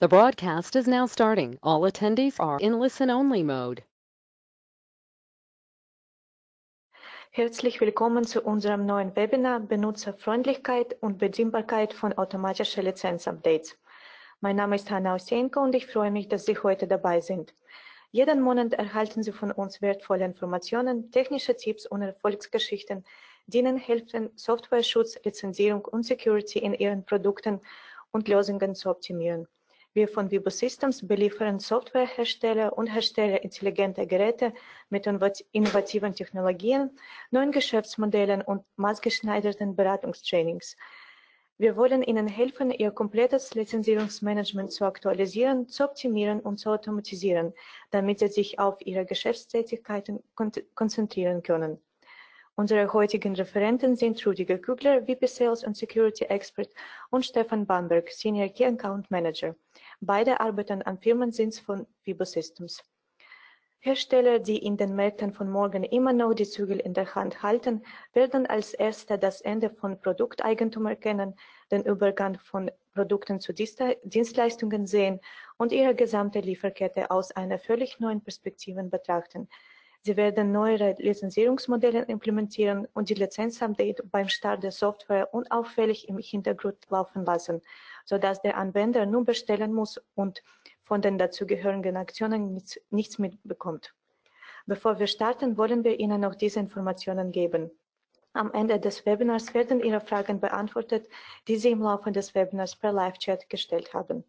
The broadcast is now starting. All attendees are in listen-only mode. Herzlich willkommen zu unserem neuen Webinar Benutzerfreundlichkeit und Bedienbarkeit von automatischen Lizenzupdates. Mein Name ist Hanna Osenko und ich freue mich, dass Sie heute dabei sind. Jeden Monat erhalten Sie von uns wertvolle Informationen, technische Tipps und Erfolgsgeschichten, die Ihnen helfen, Softwareschutz, Lizenzierung und Security in Ihren Produkten und Lösungen zu optimieren. Wir von Vibo Systems beliefern Softwarehersteller und Hersteller intelligenter Geräte mit innovativen Technologien, neuen Geschäftsmodellen und maßgeschneiderten Beratungstrainings. Wir wollen Ihnen helfen, Ihr komplettes Lizenzierungsmanagement zu aktualisieren, zu optimieren und zu automatisieren, damit Sie sich auf Ihre Geschäftstätigkeiten kon konzentrieren können. Unsere heutigen Referenten sind Rudiger Kügler, VP Sales und Security Expert und Stefan Bamberg, Senior Key Account Manager. Beide arbeiten an Firmensitz von Vibo Systems. Hersteller, die in den Märkten von morgen immer noch die Zügel in der Hand halten, werden als Erste das Ende von Produkteigentum erkennen, den Übergang von Produkten zu Dienstleistungen sehen und ihre gesamte Lieferkette aus einer völlig neuen Perspektive betrachten. Sie werden neuere Lizenzierungsmodelle implementieren und die Lizenzupdate beim Start der Software unauffällig im Hintergrund laufen lassen, sodass der Anwender nur bestellen muss und von den dazugehörigen Aktionen nichts, nichts mitbekommt. Bevor wir starten, wollen wir Ihnen noch diese Informationen geben. Am Ende des Webinars werden Ihre Fragen beantwortet, die Sie im Laufe des Webinars per Live-Chat gestellt haben.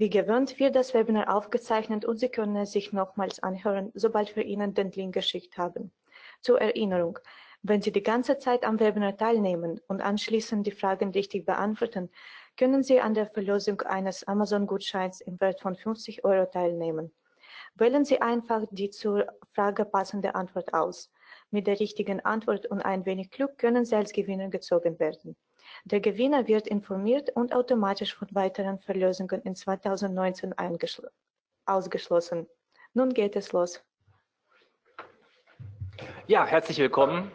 Wie gewöhnt wird das Webinar aufgezeichnet und Sie können es sich nochmals anhören, sobald wir Ihnen den Link geschickt haben. Zur Erinnerung, wenn Sie die ganze Zeit am Webinar teilnehmen und anschließend die Fragen richtig beantworten, können Sie an der Verlosung eines Amazon-Gutscheins im Wert von 50 Euro teilnehmen. Wählen Sie einfach die zur Frage passende Antwort aus. Mit der richtigen Antwort und ein wenig Glück können Sie als Gewinner gezogen werden. Der Gewinner wird informiert und automatisch von weiteren Verlosungen in 2019 ausgeschlossen. Nun geht es los. Ja, herzlich willkommen,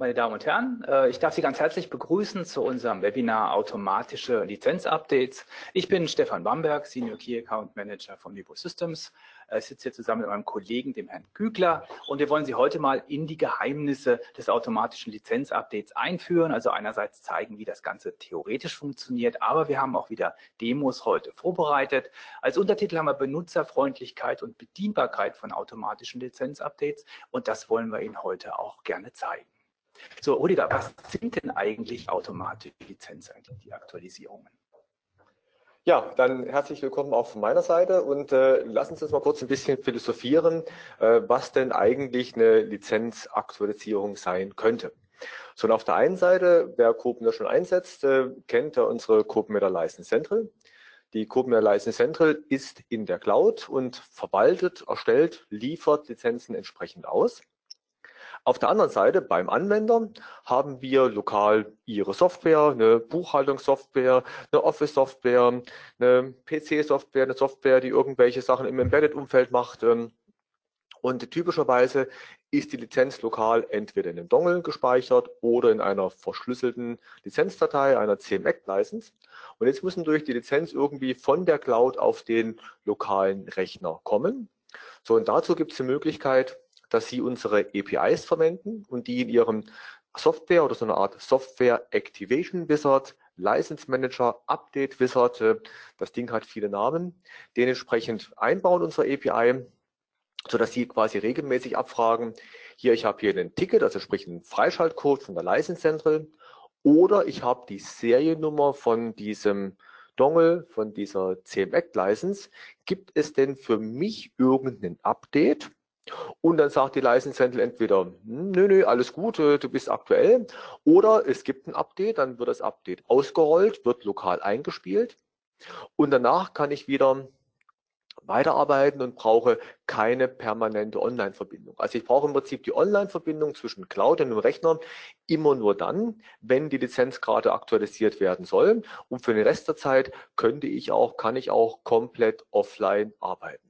meine Damen und Herren. Äh, ich darf Sie ganz herzlich begrüßen zu unserem Webinar Automatische Lizenzupdates. Ich bin Stefan Bamberg, Senior Key Account Manager von Vivo Systems ich äh, sitze hier zusammen mit meinem Kollegen, dem Herrn Kügler, und wir wollen Sie heute mal in die Geheimnisse des automatischen Lizenzupdates einführen. Also einerseits zeigen, wie das Ganze theoretisch funktioniert, aber wir haben auch wieder Demos heute vorbereitet. Als Untertitel haben wir Benutzerfreundlichkeit und Bedienbarkeit von automatischen Lizenzupdates und das wollen wir Ihnen heute auch gerne zeigen. So, Rüdiger, was sind denn eigentlich automatische Lizenzaktualisierungen? Ja, dann herzlich willkommen auch von meiner Seite und äh, lassen Sie uns mal kurz ein bisschen philosophieren, äh, was denn eigentlich eine Lizenzaktualisierung sein könnte. So, und auf der einen Seite, wer CodeMeter schon einsetzt, äh, kennt ja unsere CodeMeter License Central. Die CodeMeter License Central ist in der Cloud und verwaltet, erstellt, liefert Lizenzen entsprechend aus. Auf der anderen Seite beim Anwender haben wir lokal Ihre Software, eine Buchhaltungssoftware, eine Office-Software, eine PC-Software, eine Software, die irgendwelche Sachen im Embedded-Umfeld macht. Ähm, und typischerweise ist die Lizenz lokal entweder in einem Dongle gespeichert oder in einer verschlüsselten Lizenzdatei, einer CMEC-License. Und jetzt müssen durch die Lizenz irgendwie von der Cloud auf den lokalen Rechner kommen. So, und dazu gibt es die Möglichkeit, dass Sie unsere APIs verwenden und die in Ihrem Software oder so eine Art Software Activation Wizard, License Manager, Update Wizard, äh, das Ding hat viele Namen, den entsprechend einbauen unsere API, so dass Sie quasi regelmäßig abfragen, hier, ich habe hier ein Ticket, also sprich einen Freischaltcode von der License Central oder ich habe die Seriennummer von diesem Dongle, von dieser CMX License. Gibt es denn für mich irgendein Update? Und dann sagt die License Central entweder, hm, nö, nö, alles gut, äh, du bist aktuell. Oder es gibt ein Update, dann wird das Update ausgerollt, wird lokal eingespielt. Und danach kann ich wieder weiterarbeiten und brauche keine permanente Online-Verbindung. Also ich brauche im Prinzip die Online-Verbindung zwischen Cloud und dem Rechner immer nur dann, wenn die Lizenz gerade aktualisiert werden soll. Und für den Rest der Zeit könnte ich auch, kann ich auch komplett offline arbeiten.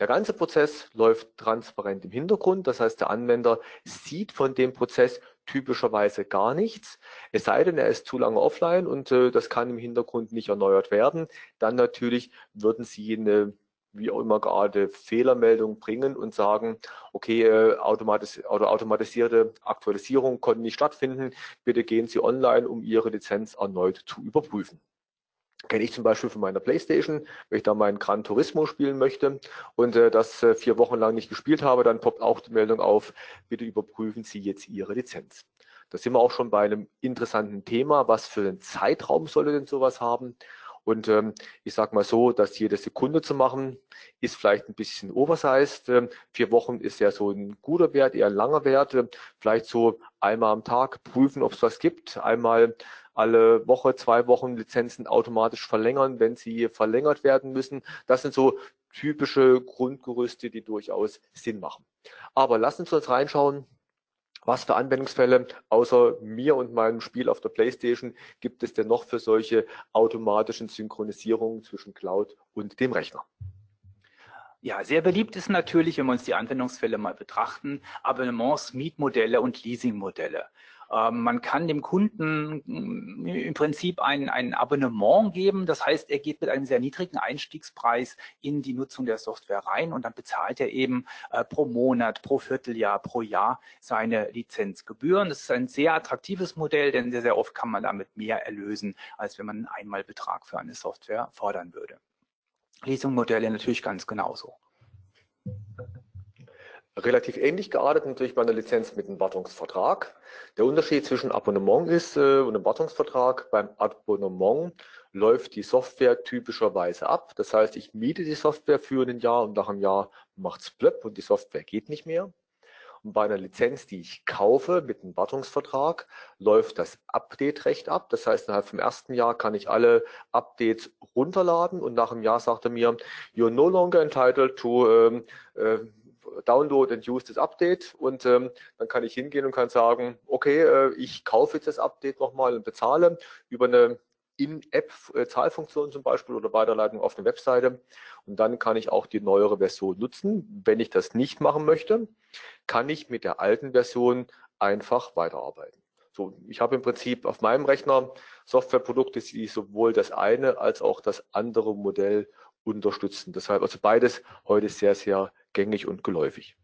Der ganze Prozess läuft transparent im Hintergrund. Das heißt, der Anwender sieht von dem Prozess typischerweise gar nichts. Es sei denn, er ist zu lange offline und äh, das kann im Hintergrund nicht erneuert werden. Dann natürlich würden Sie eine wie auch immer gerade Fehlermeldung bringen und sagen, okay, äh, automatis oder automatisierte Aktualisierung konnte nicht stattfinden. Bitte gehen Sie online, um Ihre Lizenz erneut zu überprüfen kenne ich zum Beispiel von meiner Playstation, wenn ich da meinen Gran Turismo spielen möchte und äh, das äh, vier Wochen lang nicht gespielt habe, dann poppt auch die Meldung auf, bitte überprüfen Sie jetzt Ihre Lizenz. Da sind wir auch schon bei einem interessanten Thema. Was für einen Zeitraum sollte denn sowas haben? Und ähm, ich sage mal so, dass jede Sekunde zu machen, ist vielleicht ein bisschen oversized. Ähm, vier Wochen ist ja so ein guter Wert, eher ein langer Wert. Ähm, vielleicht so einmal am Tag prüfen, ob es was gibt. Einmal alle Woche, zwei Wochen Lizenzen automatisch verlängern, wenn sie verlängert werden müssen. Das sind so typische Grundgerüste, die durchaus Sinn machen. Aber lassen Sie uns reinschauen, was für Anwendungsfälle außer mir und meinem Spiel auf der Playstation gibt es denn noch für solche automatischen Synchronisierungen zwischen Cloud und dem Rechner? Ja, sehr beliebt ist natürlich, wenn wir uns die Anwendungsfälle mal betrachten, Abonnements, Mietmodelle und Leasingmodelle. Ähm, man kann dem Kunden mm, im Prinzip ein, ein Abonnement geben. Das heißt, er geht mit einem sehr niedrigen Einstiegspreis in die Nutzung der Software rein und dann bezahlt er eben äh, pro Monat, pro Vierteljahr, pro Jahr seine Lizenzgebühren. Das ist ein sehr attraktives Modell, denn sehr, sehr oft kann man damit mehr erlösen, als wenn man einen Einmalbetrag für eine Software fordern würde. Leasingmodelle natürlich ganz genauso. Relativ ähnlich geartet natürlich bei einer Lizenz mit einem Wartungsvertrag. Der Unterschied zwischen Abonnement ist äh, und einem Wartungsvertrag. Beim Abonnement läuft die Software typischerweise ab. Das heißt, ich miete die Software für ein Jahr und nach einem Jahr macht's blöpp und die Software geht nicht mehr. Und bei einer Lizenz, die ich kaufe mit einem Wartungsvertrag, läuft das Update-Recht ab. Das heißt, innerhalb vom ersten Jahr kann ich alle Updates runterladen und nach einem Jahr sagt er mir, you're no longer entitled to ähm, äh, download and use das Update und ähm, dann kann ich hingehen und kann sagen, okay, äh, ich kaufe jetzt das Update nochmal und bezahle über eine In-App-Zahlfunktion zum Beispiel oder Weiterleitung auf eine Webseite und dann kann ich auch die neuere Version nutzen. Wenn ich das nicht machen möchte, kann ich mit der alten Version einfach weiterarbeiten. So, ich habe im Prinzip auf meinem Rechner Softwareprodukte, die sowohl das eine als auch das andere Modell unterstützen. Deshalb also beides heute sehr, sehr gängig und geläufig.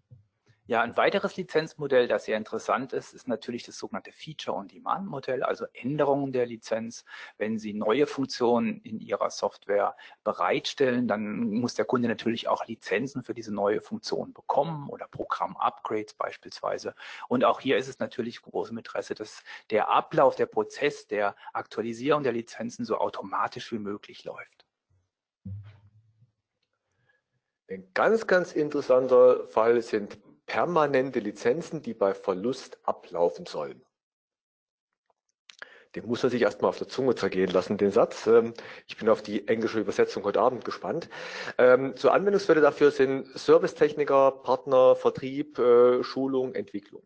Ja, ein weiteres Lizenzmodell, das sehr interessant ist, ist natürlich das sogenannte Feature-on-Demand-Modell, also Änderungen der Lizenz. Wenn Sie neue Funktionen in Ihrer Software bereitstellen, dann muss der Kunde natürlich auch Lizenzen für diese neue Funktion bekommen oder Programm-Upgrades beispielsweise. Und auch hier ist es natürlich großem Interesse, dass der Ablauf, der Prozess der Aktualisierung der Lizenzen so automatisch wie möglich läuft. Ein ganz, ganz interessanter Fall sind permanente Lizenzen, die bei Verlust ablaufen sollen. Den muss man sich erstmal auf der Zunge zergehen lassen, den Satz. Ähm, ich bin auf die englische Übersetzung heute Abend gespannt. Ähm, zur Anwendungsfälle dafür sind Servicetechniker, Partner, Vertrieb, äh, Schulung, Entwicklung.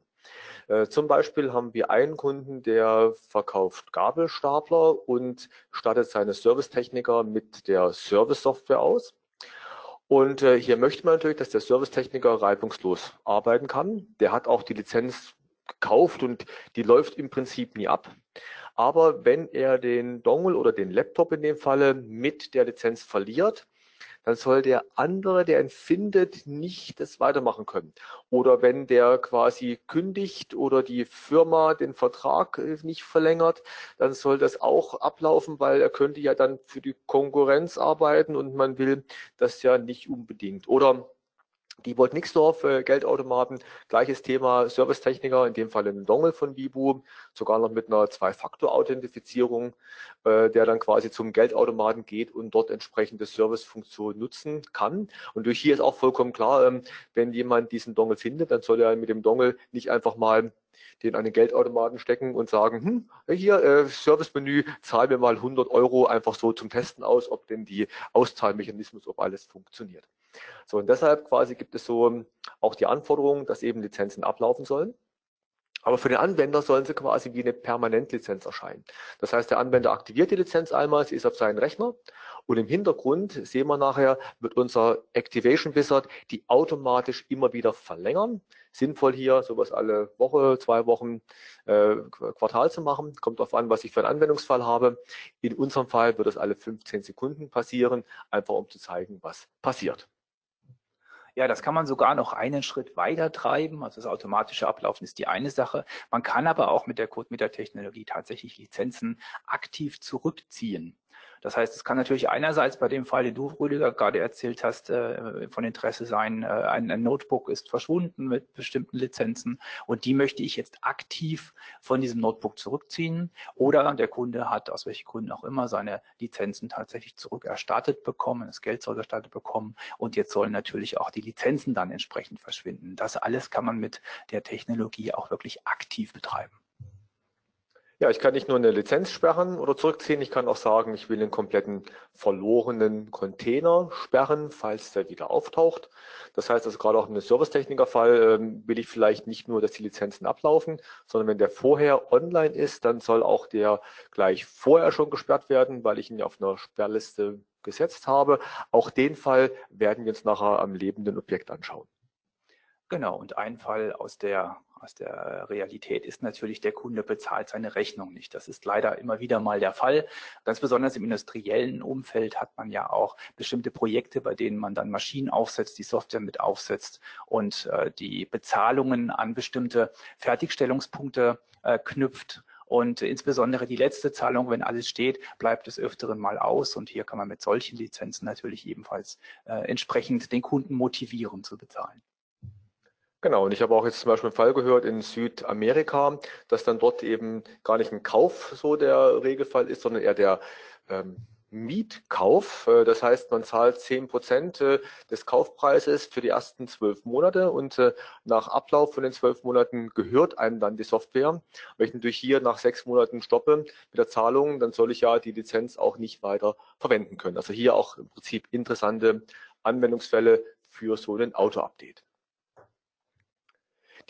Äh, zum Beispiel haben wir einen Kunden, der verkauft Gabelstapler und stattet seine Servicetechniker mit der Service-Software aus. Und äh, hier möchte man natürlich, dass der Servicetechniker reibungslos arbeiten kann. Der hat auch die Lizenz gekauft und die läuft im Prinzip nie ab. Aber wenn er den Dongle oder den Laptop in dem Falle mit der Lizenz verliert, dann soll der andere, der ihn findet, nicht das weitermachen können. Oder wenn der quasi kündigt oder die Firma den Vertrag äh, nicht verlängert, dann soll das auch ablaufen, weil er könnte ja dann für die Konkurrenz arbeiten und man will das ja nicht unbedingt. Oder die Volt Nixdorf, äh, Geldautomaten, gleiches Thema, Servicetechniker, in dem Fall ein Dongle von Bibu, sogar noch mit einer Zwei-Faktor-Authentifizierung, äh, der dann quasi zum Geldautomaten geht und dort entsprechende Servicefunktionen nutzen kann. Und durch hier ist auch vollkommen klar, ähm, wenn jemand diesen Dongle findet, dann soll er mit dem Dongle nicht einfach mal den an den Geldautomaten stecken und sagen, hm, hier äh, Servicemenü, zahl mir mal 100 Euro einfach so zum Testen aus, ob denn die Auszahlmechanismus, ob alles funktioniert. So, und deshalb quasi gibt es so ähm, auch die Anforderung, dass eben Lizenzen ablaufen sollen. Aber für den Anwender sollen sie quasi wie eine Permanentlizenz erscheinen. Das heißt, der Anwender aktiviert die Lizenz einmal, sie ist auf seinen Rechner und im Hintergrund sehen wir nachher, wird unser Activation Wizard die automatisch immer wieder verlängern. sinnvoll hier, sowas alle Woche, zwei Wochen, äh, Quartal zu machen. Kommt darauf an, was ich für einen Anwendungsfall habe. In unserem Fall wird es alle 15 Sekunden passieren, einfach um zu zeigen, was passiert. Ja, das kann man sogar noch einen Schritt weiter treiben. Also das automatische Ablaufen ist die eine Sache. Man kann aber auch mit der CodeMeter-Technologie tatsächlich Lizenzen aktiv zurückziehen. Das heißt, es kann natürlich einerseits bei dem Fall, den du, Rüdiger, gerade erzählt hast, äh, von Interesse sein, äh, ein, Notebook ist verschwunden mit bestimmten Lizenzen und die möchte ich jetzt aktiv von diesem Notebook zurückziehen oder der Kunde hat aus welchen Gründen auch immer seine Lizenzen tatsächlich zurückerstattet bekommen, das Geld zurückerstattet bekommen und jetzt sollen natürlich auch die Lizenzen dann entsprechend verschwinden. Das alles kann man mit der Technologie auch wirklich aktiv betreiben. Ja, ich kann nicht nur eine Lizenz sperren oder zurückziehen, ich kann auch sagen, ich will einen kompletten verlorenen Container sperren, falls der wieder auftaucht. Das heißt also gerade auch im Servicetechniker-Fall ähm, will ich vielleicht nicht nur, dass die Lizenzen ablaufen, sondern wenn der vorher online ist, dann soll auch der gleich vorher schon gesperrt werden, weil ich ihn ja auf einer Sperrliste gesetzt habe. Auch den Fall werden wir uns nachher am lebenden Objekt anschauen. Genau, und ein Fall aus der aus der Realität ist natürlich, der Kunde bezahlt seine Rechnung nicht. Das ist leider immer wieder mal der Fall. Ganz besonders im industriellen Umfeld hat man ja auch bestimmte Projekte, bei denen man dann Maschinen aufsetzt, die Software mit aufsetzt und äh, die Bezahlungen an bestimmte Fertigstellungspunkte äh, knüpft. Und insbesondere die letzte Zahlung, wenn alles steht, bleibt des Öfteren mal aus. Und hier kann man mit solchen Lizenzen natürlich ebenfalls äh, entsprechend den Kunden motivieren zu bezahlen. Genau, und ich habe auch jetzt zum Beispiel einen Fall gehört in Südamerika, dass dann dort eben gar nicht ein Kauf so der Regelfall ist, sondern eher der ähm, Mietkauf. Äh, das heißt, man zahlt zehn Prozent äh, des Kaufpreises für die ersten zwölf Monate und äh, nach Ablauf von den zwölf Monaten gehört einem dann die Software. Wenn ich natürlich hier nach sechs Monaten stoppe mit der Zahlung, dann soll ich ja die Lizenz auch nicht weiter verwenden können. Also hier auch im Prinzip interessante Anwendungsfälle für so ein Auto-Update.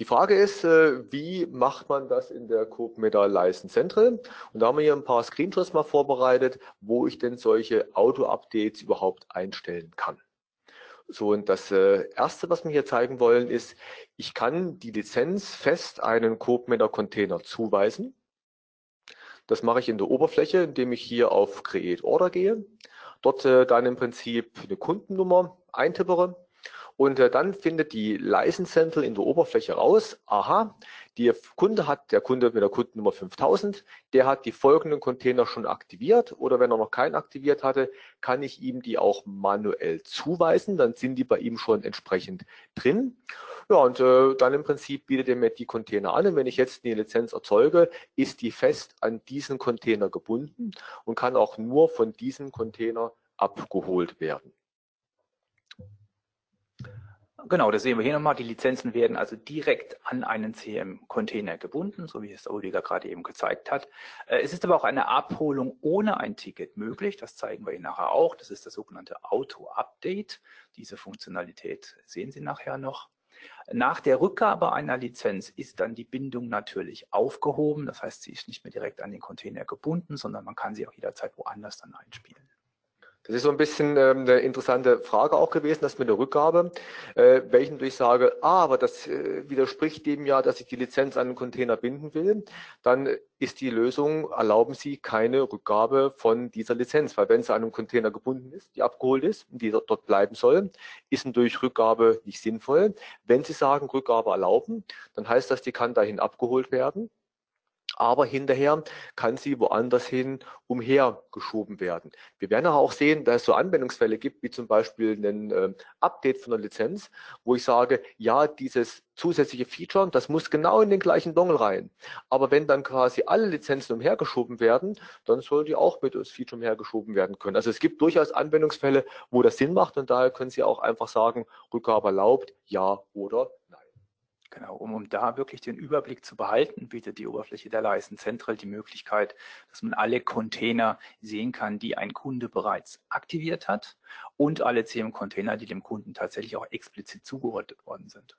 Die Frage ist, äh, wie macht man das in der CodeMeter License Central? Und da haben wir hier ein paar Screenshots mal vorbereitet, wo ich denn solche Auto-Updates überhaupt einstellen kann. So, und das äh, erste, was wir hier zeigen wollen, ist, ich kann die Lizenz fest einen CodeMeter Container zuweisen. Das mache ich in der Oberfläche, indem ich hier auf Create Order gehe. Dort äh, dann im Prinzip eine Kundennummer eintippere und äh, dann findet die License Central in der Oberfläche raus, aha, der Kunde hat, der Kunde mit der Kundennummer 5000, der hat die folgenden Container schon aktiviert oder wenn er noch keinen aktiviert hatte, kann ich ihm die auch manuell zuweisen, dann sind die bei ihm schon entsprechend drin. Ja, und äh, dann im Prinzip bietet er mir die Container an. Und wenn ich jetzt eine Lizenz erzeuge, ist die fest an diesen Container gebunden und kann auch nur von diesem Container abgeholt werden. Genau, das sehen wir hier nochmal. Die Lizenzen werden also direkt an einen CM-Container gebunden, so wie es der Rüdiger gerade eben gezeigt hat. Äh, es ist aber auch eine Abholung ohne ein Ticket möglich. Das zeigen wir Ihnen nachher auch. Das ist das sogenannte Auto-Update. Diese Funktionalität sehen Sie nachher noch. Nach der Rückgabe einer Lizenz ist dann die Bindung natürlich aufgehoben. Das heißt, sie ist nicht mehr direkt an den Container gebunden, sondern man kann sie auch jederzeit woanders dann einspielen. Das ist so ein bisschen ähm, eine interessante Frage auch gewesen, das mit der Rückgabe, äh, welchen ich sage, ah, aber das äh, widerspricht dem ja, dass ich die Lizenz an den Container binden will. Dann ist die Lösung, erlauben Sie keine Rückgabe von dieser Lizenz, weil wenn sie an einem Container gebunden ist, die abgeholt ist die dort bleiben soll, ist durch Rückgabe nicht sinnvoll. Wenn Sie sagen, Rückgabe erlauben, dann heißt das, die kann dahin abgeholt werden aber hinterher kann sie woanders hin umhergeschoben werden. Wir werden auch sehen, dass es so Anwendungsfälle gibt, wie zum Beispiel ein äh, Update von der Lizenz, wo ich sage, ja, dieses zusätzliche Feature, das muss genau in den gleichen Dongle rein. Aber wenn dann quasi alle Lizenzen umhergeschoben werden, dann soll die auch mit das Feature umhergeschoben werden können. Also es gibt durchaus Anwendungsfälle, wo das Sinn macht und daher können Sie auch einfach sagen, Rückgabe erlaubt, ja oder. Genau, um, um da wirklich den Überblick zu behalten, bietet die Oberfläche der License Central die Möglichkeit, dass man alle Container sehen kann, die ein Kunde bereits aktiviert hat und alle CM-Container, die dem Kunden tatsächlich auch explizit zugeordnet worden sind.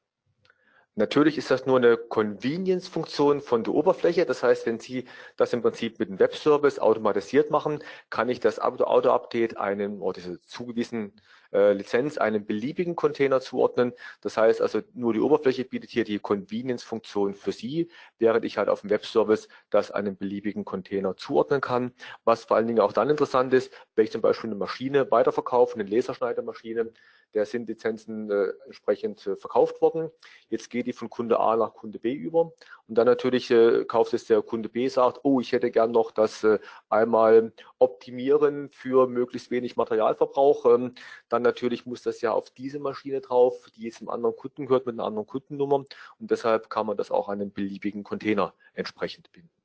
Natürlich ist das nur eine Convenience-Funktion von der Oberfläche. Das heißt, wenn Sie das im Prinzip mit einem Webservice automatisiert machen, kann ich das Auto-Update einem oder diese zugewiesenen äh, Lizenz einem beliebigen Container zuordnen. Das heißt also, nur die Oberfläche bietet hier die Convenience-Funktion für Sie, während ich halt auf dem Webservice das einem beliebigen Container zuordnen kann. Was vor allen Dingen auch dann interessant ist, wenn ich zum Beispiel eine Maschine weiterverkaufe, eine Laserschneidermaschine, der sind Lizenzen äh, entsprechend äh, verkauft worden. Jetzt geht die von Kunde A nach Kunde B über. Und dann natürlich äh, kauft es der Kunde B, sagt, oh, ich hätte gern noch das äh, einmal optimieren für möglichst wenig Materialverbrauch. Ähm, dann natürlich muss das ja auf diese Maschine drauf, die jetzt einem anderen Kunden gehört mit einer anderen Kundennummer. Und deshalb kann man das auch an einen beliebigen Container entsprechend binden.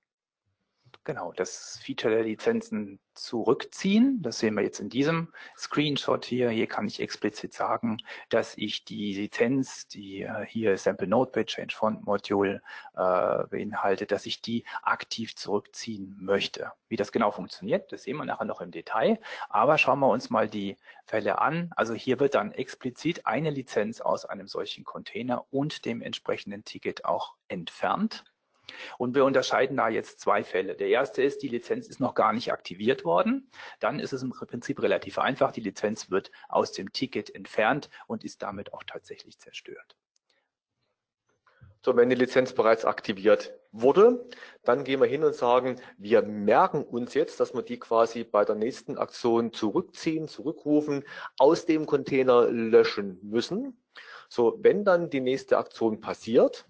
Genau, das Feature der Lizenzen zurückziehen. Das sehen wir jetzt in diesem Screenshot hier. Hier kann ich explizit sagen, dass ich die Lizenz, die äh, hier Sample Notepad Change Font Module äh, beinhaltet, dass ich die aktiv zurückziehen möchte. Wie das genau funktioniert, das sehen wir nachher noch im Detail. Aber schauen wir uns mal die Fälle an. Also hier wird dann explizit eine Lizenz aus einem solchen Container und dem entsprechenden Ticket auch entfernt. Und wir unterscheiden da jetzt zwei Fälle. Der erste ist, die Lizenz ist noch gar nicht aktiviert worden. Dann ist es im Prinzip relativ einfach. Die Lizenz wird aus dem Ticket entfernt und ist damit auch tatsächlich zerstört. So, wenn die Lizenz bereits aktiviert wurde, dann gehen wir hin und sagen, wir merken uns jetzt, dass wir die quasi bei der nächsten Aktion zurückziehen, zurückrufen, aus dem Container löschen müssen. So, wenn dann die nächste Aktion passiert,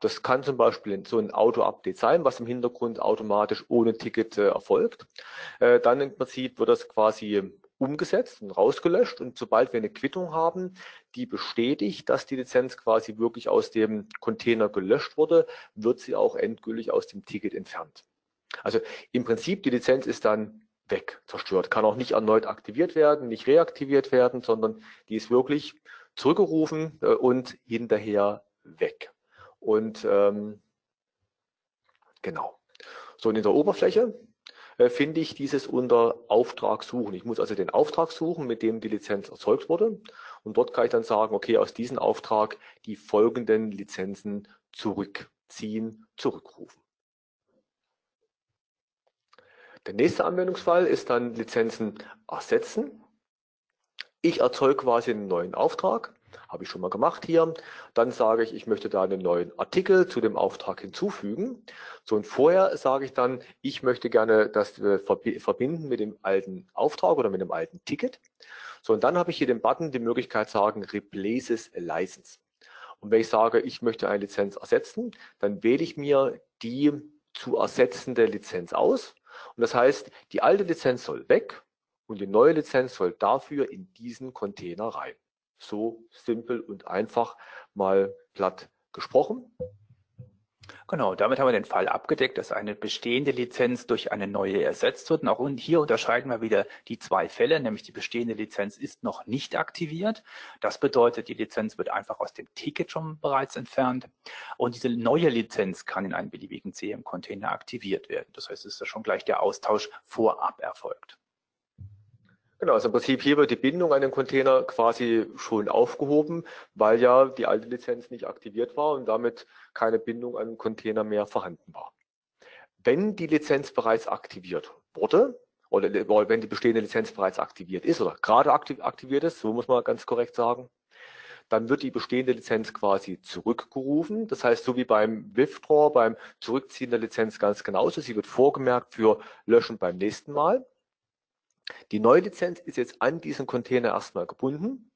das kann zum Beispiel so ein Auto-Update sein, was im Hintergrund automatisch ohne Ticket äh, erfolgt. Äh, dann im Prinzip wird das quasi umgesetzt und rausgelöscht und sobald wir eine Quittung haben, die bestätigt, dass die Lizenz quasi wirklich aus dem Container gelöscht wurde, wird sie auch endgültig aus dem Ticket entfernt. Also im Prinzip die Lizenz ist dann weg, zerstört, kann auch nicht erneut aktiviert werden, nicht reaktiviert werden, sondern die ist wirklich zurückgerufen äh, und hinterher weg. Und ähm, genau. So, und in der Oberfläche äh, finde ich dieses unter Auftrag suchen. Ich muss also den Auftrag suchen, mit dem die Lizenz erzeugt wurde. Und dort kann ich dann sagen, okay, aus diesem Auftrag die folgenden Lizenzen zurückziehen, zurückrufen. Der nächste Anwendungsfall ist dann Lizenzen ersetzen. Ich erzeuge quasi einen neuen Auftrag habe ich schon mal gemacht hier. Dann sage ich, ich möchte da einen neuen Artikel zu dem Auftrag hinzufügen. So und vorher sage ich dann, ich möchte gerne das verbinden mit dem alten Auftrag oder mit dem alten Ticket. So und dann habe ich hier den Button die Möglichkeit sagen, Replaces a License. Und wenn ich sage, ich möchte eine Lizenz ersetzen, dann wähle ich mir die zu ersetzende Lizenz aus. Und das heißt, die alte Lizenz soll weg und die neue Lizenz soll dafür in diesen Container rein. So simpel und einfach mal platt gesprochen. Genau, damit haben wir den Fall abgedeckt, dass eine bestehende Lizenz durch eine neue ersetzt wird. Und auch hier unterscheiden wir wieder die zwei Fälle, nämlich die bestehende Lizenz ist noch nicht aktiviert. Das bedeutet, die Lizenz wird einfach aus dem Ticket schon bereits entfernt. Und diese neue Lizenz kann in einem beliebigen CM-Container aktiviert werden. Das heißt, es ist schon gleich der Austausch vorab erfolgt. Genau, also im Prinzip hier wird die Bindung an den Container quasi schon aufgehoben, weil ja die alte Lizenz nicht aktiviert war und damit keine Bindung an den Container mehr vorhanden war. Wenn die Lizenz bereits aktiviert wurde, oder wenn die bestehende Lizenz bereits aktiviert ist oder gerade aktiviert ist, so muss man ganz korrekt sagen, dann wird die bestehende Lizenz quasi zurückgerufen. Das heißt, so wie beim Withdraw, beim Zurückziehen der Lizenz ganz genauso. Sie wird vorgemerkt für Löschen beim nächsten Mal. Die neue Lizenz ist jetzt an diesen Container erstmal gebunden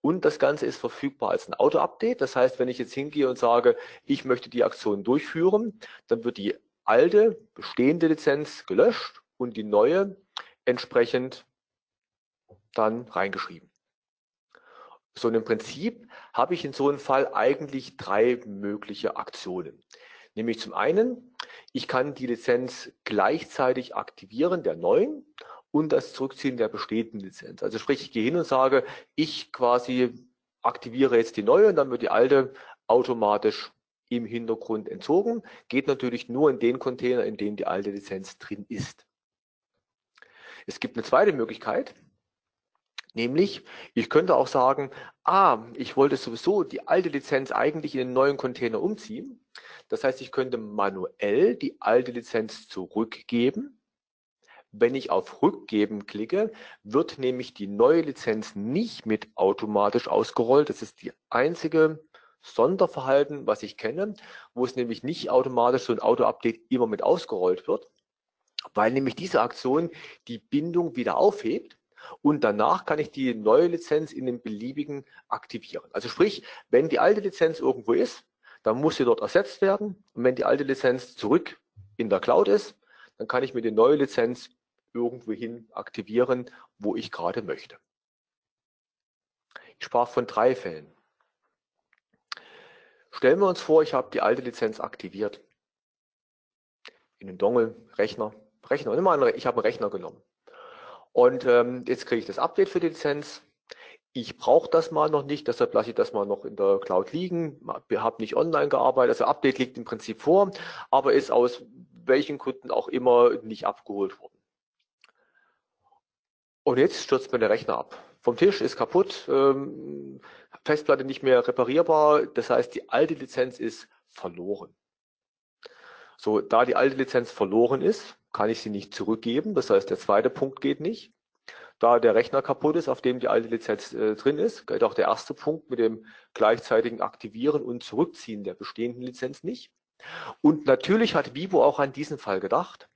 und das Ganze ist verfügbar als ein Auto-Update. Das heißt, wenn ich jetzt hingehe und sage, ich möchte die Aktion durchführen, dann wird die alte bestehende Lizenz gelöscht und die neue entsprechend dann reingeschrieben. So und im Prinzip habe ich in so einem Fall eigentlich drei mögliche Aktionen. Nämlich zum einen, ich kann die Lizenz gleichzeitig aktivieren der neuen und das Zurückziehen der bestehenden Lizenz. Also sprich, ich gehe hin und sage, ich quasi aktiviere jetzt die neue und dann wird die alte automatisch im Hintergrund entzogen. Geht natürlich nur in den Container, in dem die alte Lizenz drin ist. Es gibt eine zweite Möglichkeit, Nämlich, ich könnte auch sagen, ah, ich wollte sowieso die alte Lizenz eigentlich in den neuen Container umziehen. Das heißt, ich könnte manuell die alte Lizenz zurückgeben. Wenn ich auf Rückgeben klicke, wird nämlich die neue Lizenz nicht mit automatisch ausgerollt. Das ist die einzige Sonderverhalten, was ich kenne, wo es nämlich nicht automatisch so ein Auto-Update immer mit ausgerollt wird, weil nämlich diese Aktion die Bindung wieder aufhebt und danach kann ich die neue Lizenz in den beliebigen aktivieren. Also sprich, wenn die alte Lizenz irgendwo ist, dann muss sie dort ersetzt werden. Und wenn die alte Lizenz zurück in der Cloud ist, dann kann ich mir die neue Lizenz irgendwohin aktivieren, wo ich gerade möchte. Ich sprach von drei Fällen. Stellen wir uns vor, ich habe die alte Lizenz aktiviert. In den Dongle, Rechner, Rechner, ich habe einen Rechner genommen. Und ähm, jetzt kriege ich das Update für die Lizenz. Ich brauche das mal noch nicht, deshalb lasse ich das mal noch in der Cloud liegen. Wir haben nicht online gearbeitet, also Update liegt im Prinzip vor, aber ist aus welchen Gründen auch immer nicht abgeholt worden. Und jetzt stürzt mir der Rechner ab. Vom Tisch ist kaputt, ähm, Festplatte nicht mehr reparierbar, das heißt, die alte Lizenz ist verloren. So, da die alte Lizenz verloren ist, kann ich sie nicht zurückgeben. Das heißt, der zweite Punkt geht nicht. Da der Rechner kaputt ist, auf dem die alte Lizenz äh, drin ist, geht auch der erste Punkt mit dem gleichzeitigen Aktivieren und Zurückziehen der bestehenden Lizenz nicht. Und natürlich hat Vivo auch an diesen Fall gedacht.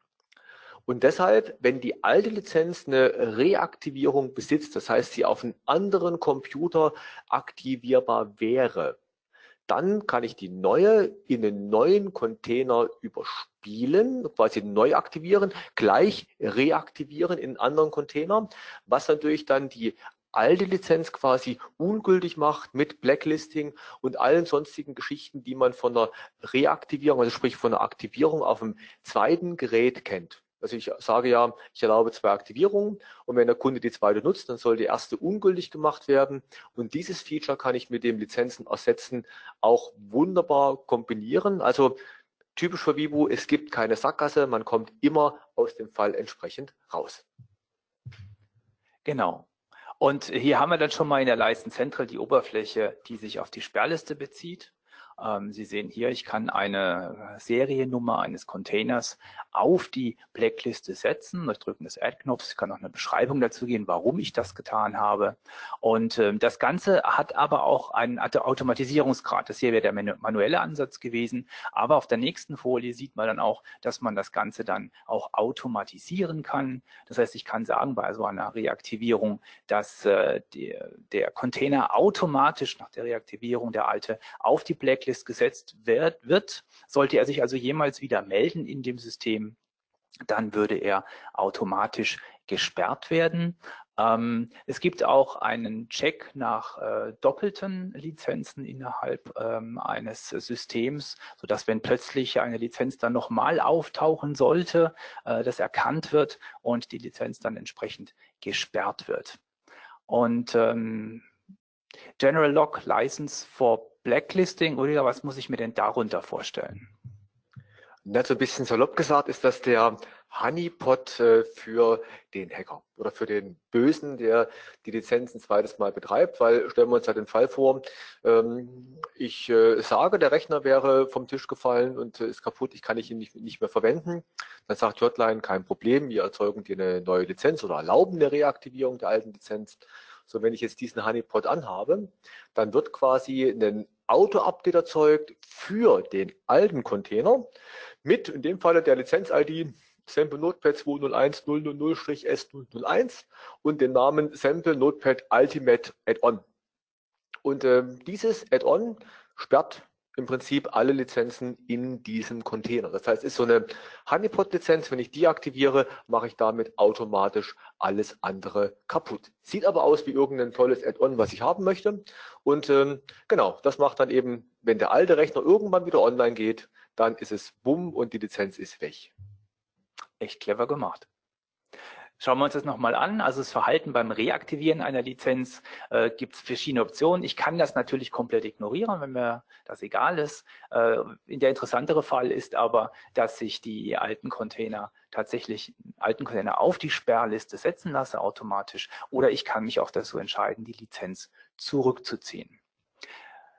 Und deshalb, wenn die alte Lizenz eine Reaktivierung besitzt, das heißt, sie auf einem anderen Computer aktivierbar wäre, dann kann ich die neue in einen neuen Container überspielen, quasi neu aktivieren, gleich reaktivieren in einen anderen Container, was natürlich dann die alte Lizenz quasi ungültig macht mit Blacklisting und allen sonstigen Geschichten, die man von der Reaktivierung, also sprich von der Aktivierung auf dem zweiten Gerät kennt. Also ich sage ja, ich erlaube zwei Aktivierungen und wenn der Kunde die zweite nutzt, dann soll die erste ungültig gemacht werden. Und dieses Feature kann ich mit dem Lizenzen ersetzen auch wunderbar kombinieren. Also typisch für Vivo, es gibt keine Sackgasse, man kommt immer aus dem Fall entsprechend raus. Genau. Und hier haben wir dann schon mal in der Leisten Central die Oberfläche, die sich auf die Sperrliste bezieht. Ähm, Sie sehen hier, ich kann eine Seriennummer eines Containers auf die Blackliste setzen. Durch Drücken des Add-Knopfs kann auch eine Beschreibung dazu gehen, warum ich das getan habe. Und ähm, das Ganze hat aber auch einen Automatisierungsgrad. Das hier wäre der manuelle Ansatz gewesen. Aber auf der nächsten Folie sieht man dann auch, dass man das Ganze dann auch automatisieren kann. Das heißt, ich kann sagen bei so einer Reaktivierung, dass äh, der, der Container automatisch nach der Reaktivierung der alte auf die Blacklist Blacklist gesetzt wird, wird. Sollte er sich also jemals wieder melden in dem System, dann würde er automatisch gesperrt werden. Ähm, es gibt auch einen Check nach äh, doppelten Lizenzen innerhalb ähm, eines Systems, sodass wenn plötzlich eine Lizenz dann nochmal auftauchen sollte, äh, das erkannt wird und die Lizenz dann entsprechend gesperrt wird. Und ähm, General Lock License for Blacklisting oder was muss ich mir denn darunter vorstellen? Na, so ein bisschen salopp gesagt ist das der Honeypot äh, für den Hacker oder für den Bösen, der die Lizenz ein zweites Mal betreibt, weil stellen wir uns halt den Fall vor, ähm, ich äh, sage, der Rechner wäre vom Tisch gefallen und äh, ist kaputt, ich kann ihn nicht, nicht mehr verwenden. Dann sagt Hotline, kein Problem, wir erzeugen dir eine neue Lizenz oder erlauben eine Reaktivierung der alten Lizenz. So, wenn ich jetzt diesen Honeypot anhabe, dann wird quasi ein Auto-Update erzeugt für den alten Container mit in dem Falle der Lizenz-ID Sample Notepad 201.000-S001 und den Namen Sample Notepad Ultimate Add-on. Und äh, dieses Add-on sperrt im Prinzip alle Lizenzen in diesem Container. Das heißt, ist so eine Honeypot-Lizenz, wenn ich die aktiviere, mache ich damit automatisch alles andere kaputt. Sieht aber aus wie irgendein tolles Add-on, was ich haben möchte. Und ähm, genau, das macht dann eben, wenn der alte Rechner irgendwann wieder online geht, dann ist es bumm und die Lizenz ist weg. Echt clever gemacht. Schauen wir uns das nochmal an. Also das Verhalten beim Reaktivieren einer Lizenz äh, gibt es verschiedene Optionen. Ich kann das natürlich komplett ignorieren, wenn mir das egal ist. Äh, der interessantere Fall ist aber, dass ich die alten Container tatsächlich alten Container auf die Sperrliste setzen lasse automatisch. Oder ich kann mich auch dazu entscheiden, die Lizenz zurückzuziehen.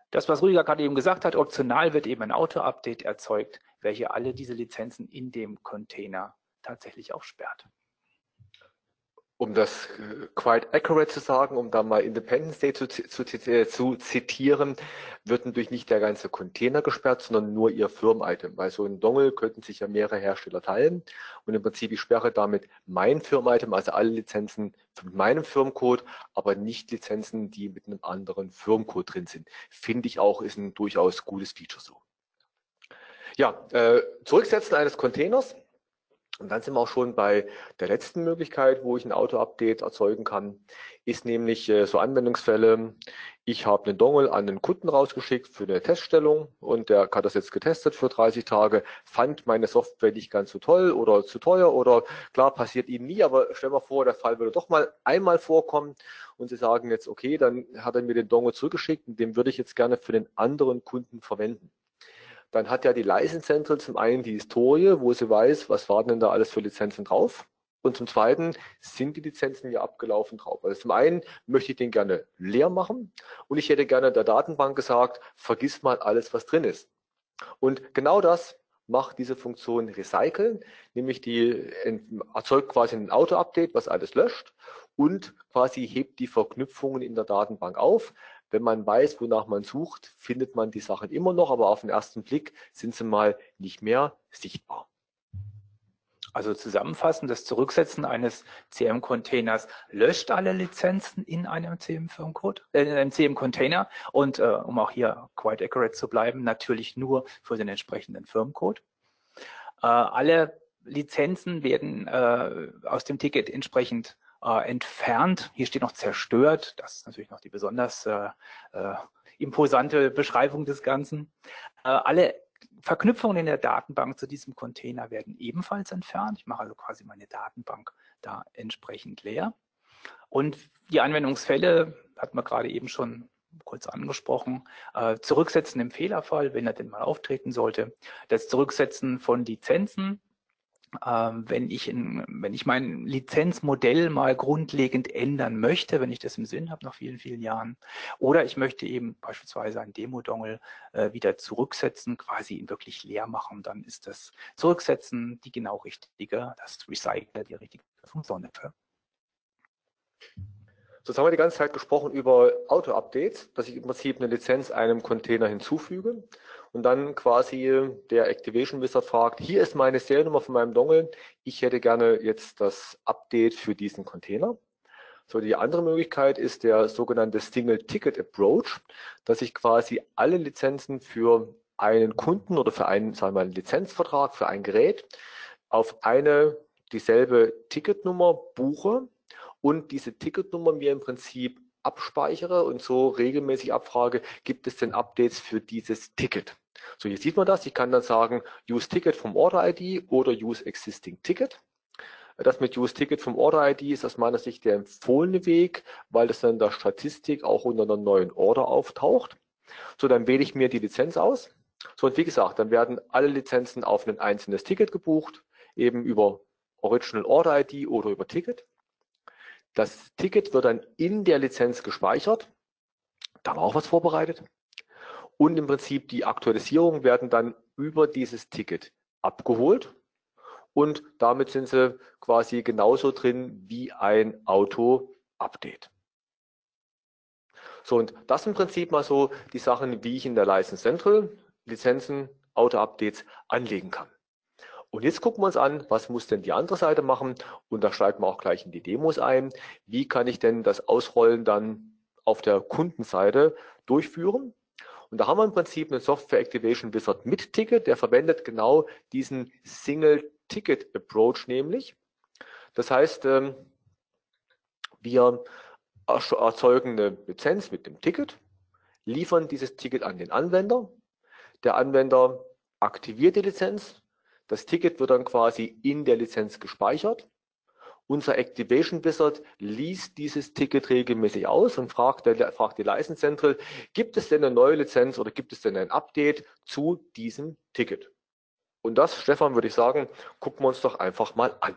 Das, was Rüdiger gerade eben gesagt hat, optional wird eben ein Auto-Update erzeugt, welche alle diese Lizenzen in dem Container tatsächlich auch sperrt um das äh, quite accurate zu sagen, um da mal Independence Day zu, zu, zu zitieren, wird natürlich nicht der ganze Container gesperrt, sondern nur ihr Firm-Item. Weil so ein Dongle könnten sich ja mehrere Hersteller teilen. Und im Prinzip, ich sperre damit mein Firm-Item, also alle Lizenzen mit meinem Firmcode, aber nicht Lizenzen, die mit einem anderen Firmcode drin sind. Finde ich auch, ist ein durchaus gutes Feature so. Ja, äh, Zurücksetzen eines Containers und dann sind wir auch schon bei der letzten Möglichkeit, wo ich ein Auto-Update erzeugen kann, ist nämlich äh, so Anwendungsfälle. Ich habe einen Dongle an den Kunden rausgeschickt für eine Teststellung und der hat das jetzt getestet für 30 Tage, fand meine Software nicht ganz so toll oder zu teuer oder klar passiert ihm nie, aber stell mal vor, der Fall würde doch mal einmal vorkommen und Sie sagen jetzt, okay, dann hat er mir den Dongle zurückgeschickt und den würde ich jetzt gerne für den anderen Kunden verwenden dann hat ja die License Central zum einen die Historie, wo sie weiß, was waren denn da alles für Lizenzen drauf. Und zum Zweiten sind die Lizenzen ja abgelaufen drauf. Also zum einen möchte ich den gerne leer machen und ich hätte gerne der Datenbank gesagt, vergiss mal alles, was drin ist. Und genau das macht diese Funktion Recyceln, nämlich die erzeugt quasi ein Auto-Update, was alles löscht und quasi hebt die Verknüpfungen in der Datenbank auf, wenn man weiß, wonach man sucht, findet man die Sachen immer noch, aber auf den ersten Blick sind sie mal nicht mehr sichtbar. Also zusammenfassend, das Zurücksetzen eines CM-Containers löscht alle Lizenzen in einem CM-Firmcode, äh, in einem CM-Container und äh, um auch hier quite accurate zu bleiben, natürlich nur für den entsprechenden Firmcode. Äh, alle Lizenzen werden äh, aus dem Ticket entsprechend äh, entfernt. Hier steht noch zerstört. Das ist natürlich noch die besonders äh, äh, imposante Beschreibung des Ganzen. Äh, alle Verknüpfungen in der Datenbank zu diesem Container werden ebenfalls entfernt. Ich mache also quasi meine Datenbank da entsprechend leer. Und die Anwendungsfälle hat man gerade eben schon kurz angesprochen. Äh, zurücksetzen im Fehlerfall, wenn er denn mal auftreten sollte. Das Zurücksetzen von Lizenzen wenn ich in, wenn ich mein Lizenzmodell mal grundlegend ändern möchte, wenn ich das im Sinn habe nach vielen, vielen Jahren, oder ich möchte eben beispielsweise ein Demo-Dongle äh, wieder zurücksetzen, quasi ihn wirklich leer machen, dann ist das Zurücksetzen die genau richtige, das Recycle die richtige Funktion dafür. So, jetzt haben wir die ganze Zeit gesprochen über Auto-Updates, dass ich im Prinzip eine Lizenz einem Container hinzufüge und dann quasi der Activation Wizard fragt, hier ist meine Seriennummer von meinem Dongle, ich hätte gerne jetzt das Update für diesen Container. So, die andere Möglichkeit ist der sogenannte Single Ticket Approach, dass ich quasi alle Lizenzen für einen Kunden oder für einen, sagen wir mal, einen Lizenzvertrag für ein Gerät auf eine dieselbe Ticketnummer buche und diese Ticketnummer mir im Prinzip abspeichere und so regelmäßig abfrage, gibt es denn Updates für dieses Ticket? So, hier sieht man das. Ich kann dann sagen, use Ticket vom Order ID oder use existing Ticket. Das mit Use Ticket vom Order ID ist aus meiner Sicht der empfohlene Weg, weil das dann in der Statistik auch unter einer neuen Order auftaucht. So, dann wähle ich mir die Lizenz aus. So, und wie gesagt, dann werden alle Lizenzen auf ein einzelnes Ticket gebucht, eben über Original Order ID oder über Ticket. Das Ticket wird dann in der Lizenz gespeichert. Da wir auch was vorbereitet. Und im Prinzip die Aktualisierungen werden dann über dieses Ticket abgeholt. Und damit sind sie quasi genauso drin wie ein Auto-Update. So, und das im Prinzip mal so die Sachen, wie ich in der License Central Lizenzen, Auto-Updates anlegen kann. Und jetzt gucken wir uns an, was muss denn die andere Seite machen? Und da steigen wir auch gleich in die Demos ein. Wie kann ich denn das Ausrollen dann auf der Kundenseite durchführen? Und da haben wir im Prinzip einen Software Activation Wizard mit Ticket, der verwendet genau diesen Single Ticket Approach nämlich. Das heißt, ähm, wir erzeugen eine Lizenz mit dem Ticket, liefern dieses Ticket an den Anwender. Der Anwender aktiviert die Lizenz, das Ticket wird dann quasi in der Lizenz gespeichert Unser Activation Wizard liest dieses Ticket regelmäßig aus und fragt, fragt die License Central, gibt es denn eine neue Lizenz oder gibt es denn ein Update zu diesem Ticket? Und das, Stefan, würde ich sagen, gucken wir uns doch einfach mal an.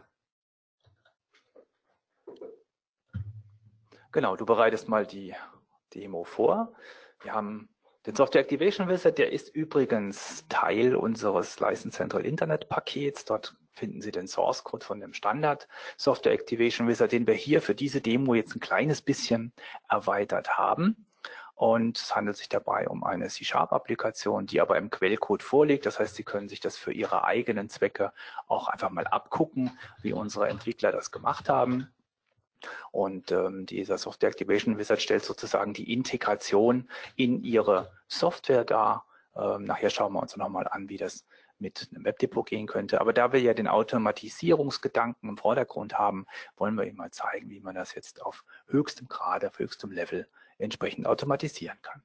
Genau, du bereitest mal die Demo vor. Wir haben den Software Activation Wizard, der ist übrigens Teil unseres License Central Internet Pakets. Dort finden Sie den Source Code von dem Standard Software Activation Wizard, den wir hier für diese Demo jetzt ein kleines bisschen erweitert haben. Und es handelt sich dabei um eine C-Sharp-Applikation, die aber im Quellcode vorliegt. Das heißt, Sie können sich das für Ihre eigenen Zwecke auch einfach mal abgucken, wie unsere Entwickler das gemacht haben. Und ähm, dieser Software Activation Wizard stellt sozusagen die Integration in Ihre Software dar. Ähm, nachher schauen wir uns nochmal an, wie das mit einem Webdepot gehen könnte. Aber da wir ja den Automatisierungsgedanken im Vordergrund haben, wollen wir Ihnen mal zeigen, wie man das jetzt auf höchstem Grade, auf höchstem Level entsprechend automatisieren kann.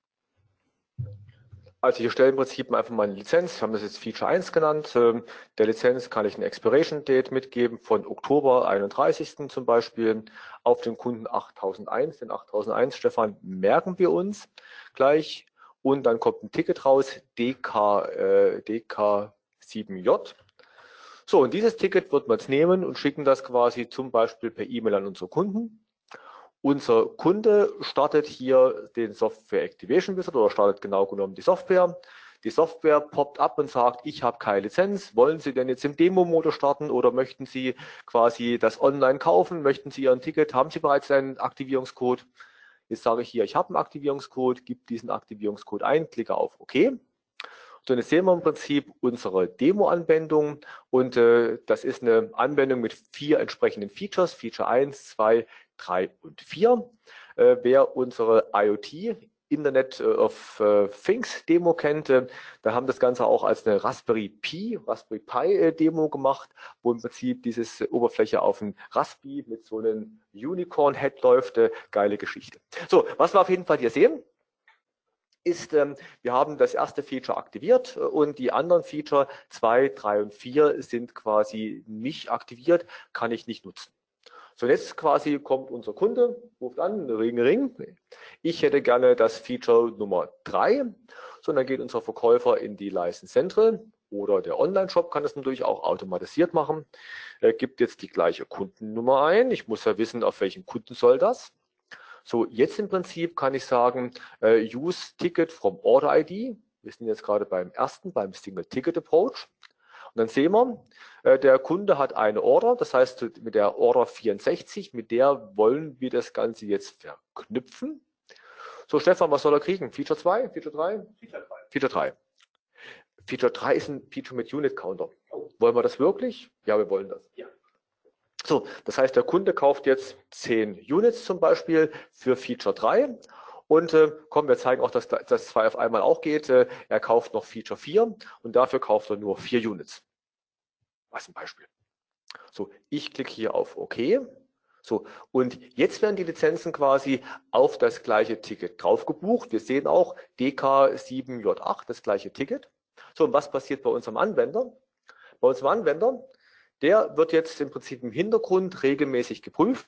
Also hier stellen im Prinzip einfach mal eine Lizenz. Wir haben das jetzt Feature 1 genannt. Ähm, der Lizenz kann ich ein Expiration Date mitgeben von Oktober 31. zum Beispiel auf den Kunden 8001. Den 8001, Stefan, merken wir uns gleich. Und dann kommt ein Ticket raus, DK, äh, DK7J. So, und dieses Ticket wird man jetzt nehmen und schicken das quasi zum Beispiel per E-Mail an unsere Kunden. Unser Kunde startet hier den Software Activation Wizard oder startet genau genommen die Software. Die Software poppt ab und sagt, ich habe keine Lizenz. Wollen Sie denn jetzt im Demo-Modus starten oder möchten Sie quasi das online kaufen? Möchten Sie Ihren Ticket? Haben Sie bereits einen Aktivierungscode? Jetzt sage ich hier, ich habe einen Aktivierungscode, gebe diesen Aktivierungscode ein, klicke auf OK. So, jetzt sehen wir im Prinzip unsere Demo-Anwendung und äh, das ist eine Anwendung mit vier entsprechenden Features, Feature 1, 2, 3 und 4. Äh, wer unsere IoT Internet äh, of äh, Things Demo kennt, äh, da haben das Ganze auch als eine Raspberry Pi, Raspberry Pi Demo gemacht, wo im Prinzip dieses Oberfläche auf ein Raspi mit so einem Unicorn Head läuft. Geile Geschichte. So, was wir auf jeden Fall hier sehen, ist, ähm, wir haben das erste Feature aktiviert und die anderen Feature 2, 3 und 4 sind quasi nicht aktiviert, kann ich nicht nutzen. So, jetzt quasi kommt unser Kunde, ruft an, Ring, Ring. Ich hätte gerne das Feature Nummer 3. So, dann geht unser Verkäufer in die License Central oder der Online-Shop kann das natürlich auch automatisiert machen. Er gibt jetzt die gleiche Kundennummer ein. Ich muss ja wissen, auf welchen Kunden soll das. So, jetzt im Prinzip kann ich sagen, äh, use Ticket from Order ID. Wir sind jetzt gerade beim ersten, beim Single Ticket Approach. Und dann sehen wir, äh, der Kunde hat eine Order, das heißt mit der Order 64, mit der wollen wir das Ganze jetzt verknüpfen. So Stefan, was soll er kriegen? Feature 2, Feature 3? Feature 3. Feature 3. Feature 3 ist ein Feature mit Unit Counter. Wollen wir das wirklich? Ja, wir wollen das. Ja. So, das heißt, der Kunde kauft jetzt 10 Units zum Beispiel für Feature 3 und äh, komm, wir zeigen auch, dass das 2 auf einmal auch geht. Äh, er kauft noch Feature 4 und dafür kauft er nur 4 Units. Was ein Beispiel. So, ich klicke hier auf OK. So, und jetzt werden die Lizenzen quasi auf das gleiche Ticket drauf gebucht. Wir sehen auch DK7J8, das gleiche Ticket. So, und was passiert bei unserem Anwender? Bei unserem Anwender der wird jetzt im Prinzip im Hintergrund regelmäßig geprüft.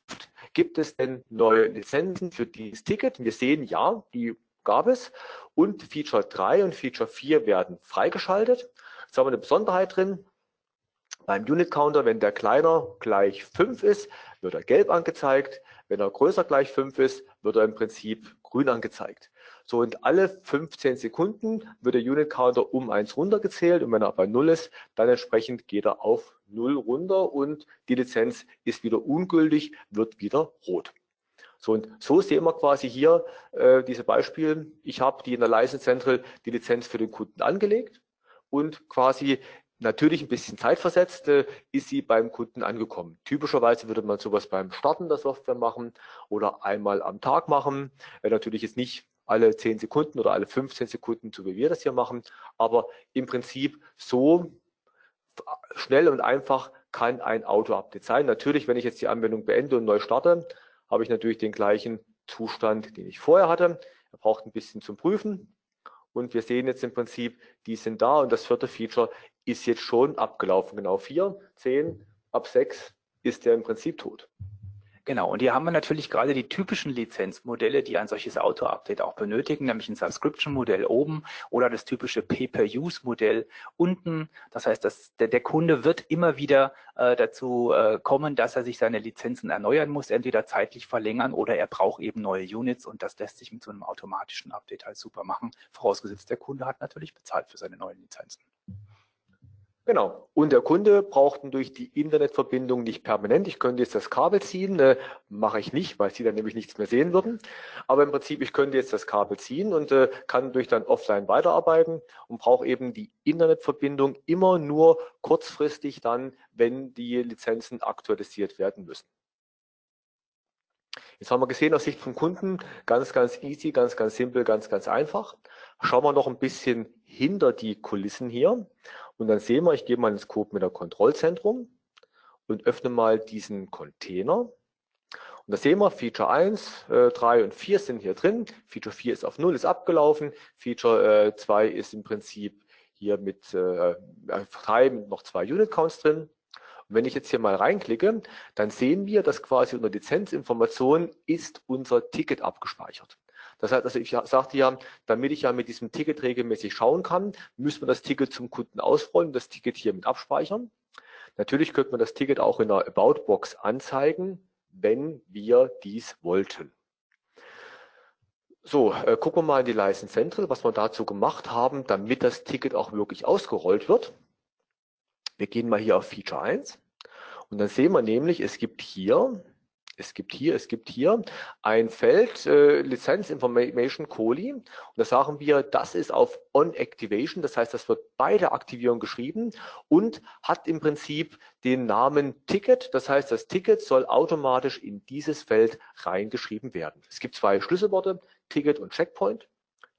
Gibt es denn neue Lizenzen für dieses Ticket? Wir sehen, ja, die gab es. Und Feature 3 und Feature 4 werden freigeschaltet. Jetzt haben wir eine Besonderheit drin. Beim Unit Counter, wenn der kleiner gleich 5 ist, wird er gelb angezeigt. Wenn er größer gleich 5 ist, wird er im Prinzip grün angezeigt. So, und alle 15 Sekunden wird der Unit Counter um 1 runtergezählt und wenn er bei 0 ist, dann entsprechend geht er auf 0 runter und die Lizenz ist wieder ungültig, wird wieder rot. So, und so sehen wir quasi hier äh, diese Beispiele. Ich habe die in der License Central die Lizenz für den Kunden angelegt und quasi natürlich ein bisschen zeitversetzt äh, ist sie beim Kunden angekommen. Typischerweise würde man sowas beim Starten der Software machen oder einmal am Tag machen. Äh, natürlich ist nicht alle 10 Sekunden oder alle 15 Sekunden, so wie wir das hier machen. Aber im Prinzip so schnell und einfach kann ein Auto-Update sein. Natürlich, wenn ich jetzt die Anwendung beende und neu starte, habe ich natürlich den gleichen Zustand, den ich vorher hatte. Er braucht ein bisschen zum Prüfen. Und wir sehen jetzt im Prinzip, die sind da und das vierte Feature ist jetzt schon abgelaufen. Genau 4, 10, ab 6 ist der im Prinzip tot. Genau, und hier haben wir natürlich gerade die typischen Lizenzmodelle, die ein solches Auto-Update auch benötigen, nämlich ein Subscription-Modell oben oder das typische Pay-per-Use-Modell unten. Das heißt, dass der, der Kunde wird immer wieder äh, dazu äh, kommen, dass er sich seine Lizenzen erneuern muss, entweder zeitlich verlängern oder er braucht eben neue Units und das lässt sich mit so einem automatischen Update halt super machen, vorausgesetzt der Kunde hat natürlich bezahlt für seine neuen Lizenzen. Genau. Und der Kunde braucht durch die Internetverbindung nicht permanent. Ich könnte jetzt das Kabel ziehen, äh, mache ich nicht, weil Sie dann nämlich nichts mehr sehen würden. Aber im Prinzip, ich könnte jetzt das Kabel ziehen und äh, kann durch dann offline weiterarbeiten und brauche eben die Internetverbindung immer nur kurzfristig dann, wenn die Lizenzen aktualisiert werden müssen. Jetzt haben wir gesehen aus Sicht vom Kunden, ganz, ganz easy, ganz, ganz simpel, ganz, ganz einfach. Schauen wir noch ein bisschen hinter die Kulissen hier. Und dann sehen wir, ich gehe mal ins Scope Kontrollzentrum und öffne mal diesen Container. Und da sehen wir, Feature 1, äh, 3 und 4 sind hier drin. Feature 4 ist auf 0, ist abgelaufen. Feature äh, 2 ist im Prinzip hier mit äh, 3 mit noch zwei Unit Counts drin. Und wenn ich jetzt hier mal reinklicke, dann sehen wir, dass quasi unter Lizenzinformation ist unser Ticket abgespeichert. Das heißt, also ich sagte ja, damit ich ja mit diesem Ticket regelmäßig schauen kann, müssen wir das Ticket zum Kunden ausrollen, das Ticket hier mit abspeichern. Natürlich könnte man das Ticket auch in der About-Box anzeigen, wenn wir dies wollten. So, äh, gucken wir mal in die License Central, was wir dazu gemacht haben, damit das Ticket auch wirklich ausgerollt wird. Wir gehen mal hier auf Feature 1 und dann sehen wir nämlich, es gibt hier es gibt hier, es gibt hier ein Feld äh, Lizenz Information Coli und da sagen wir, das ist auf On Activation, das heißt, das wird bei der Aktivierung geschrieben und hat im Prinzip den Namen Ticket, das heißt, das Ticket soll automatisch in dieses Feld reingeschrieben werden. Es gibt zwei Schlüsselworte, Ticket und Checkpoint,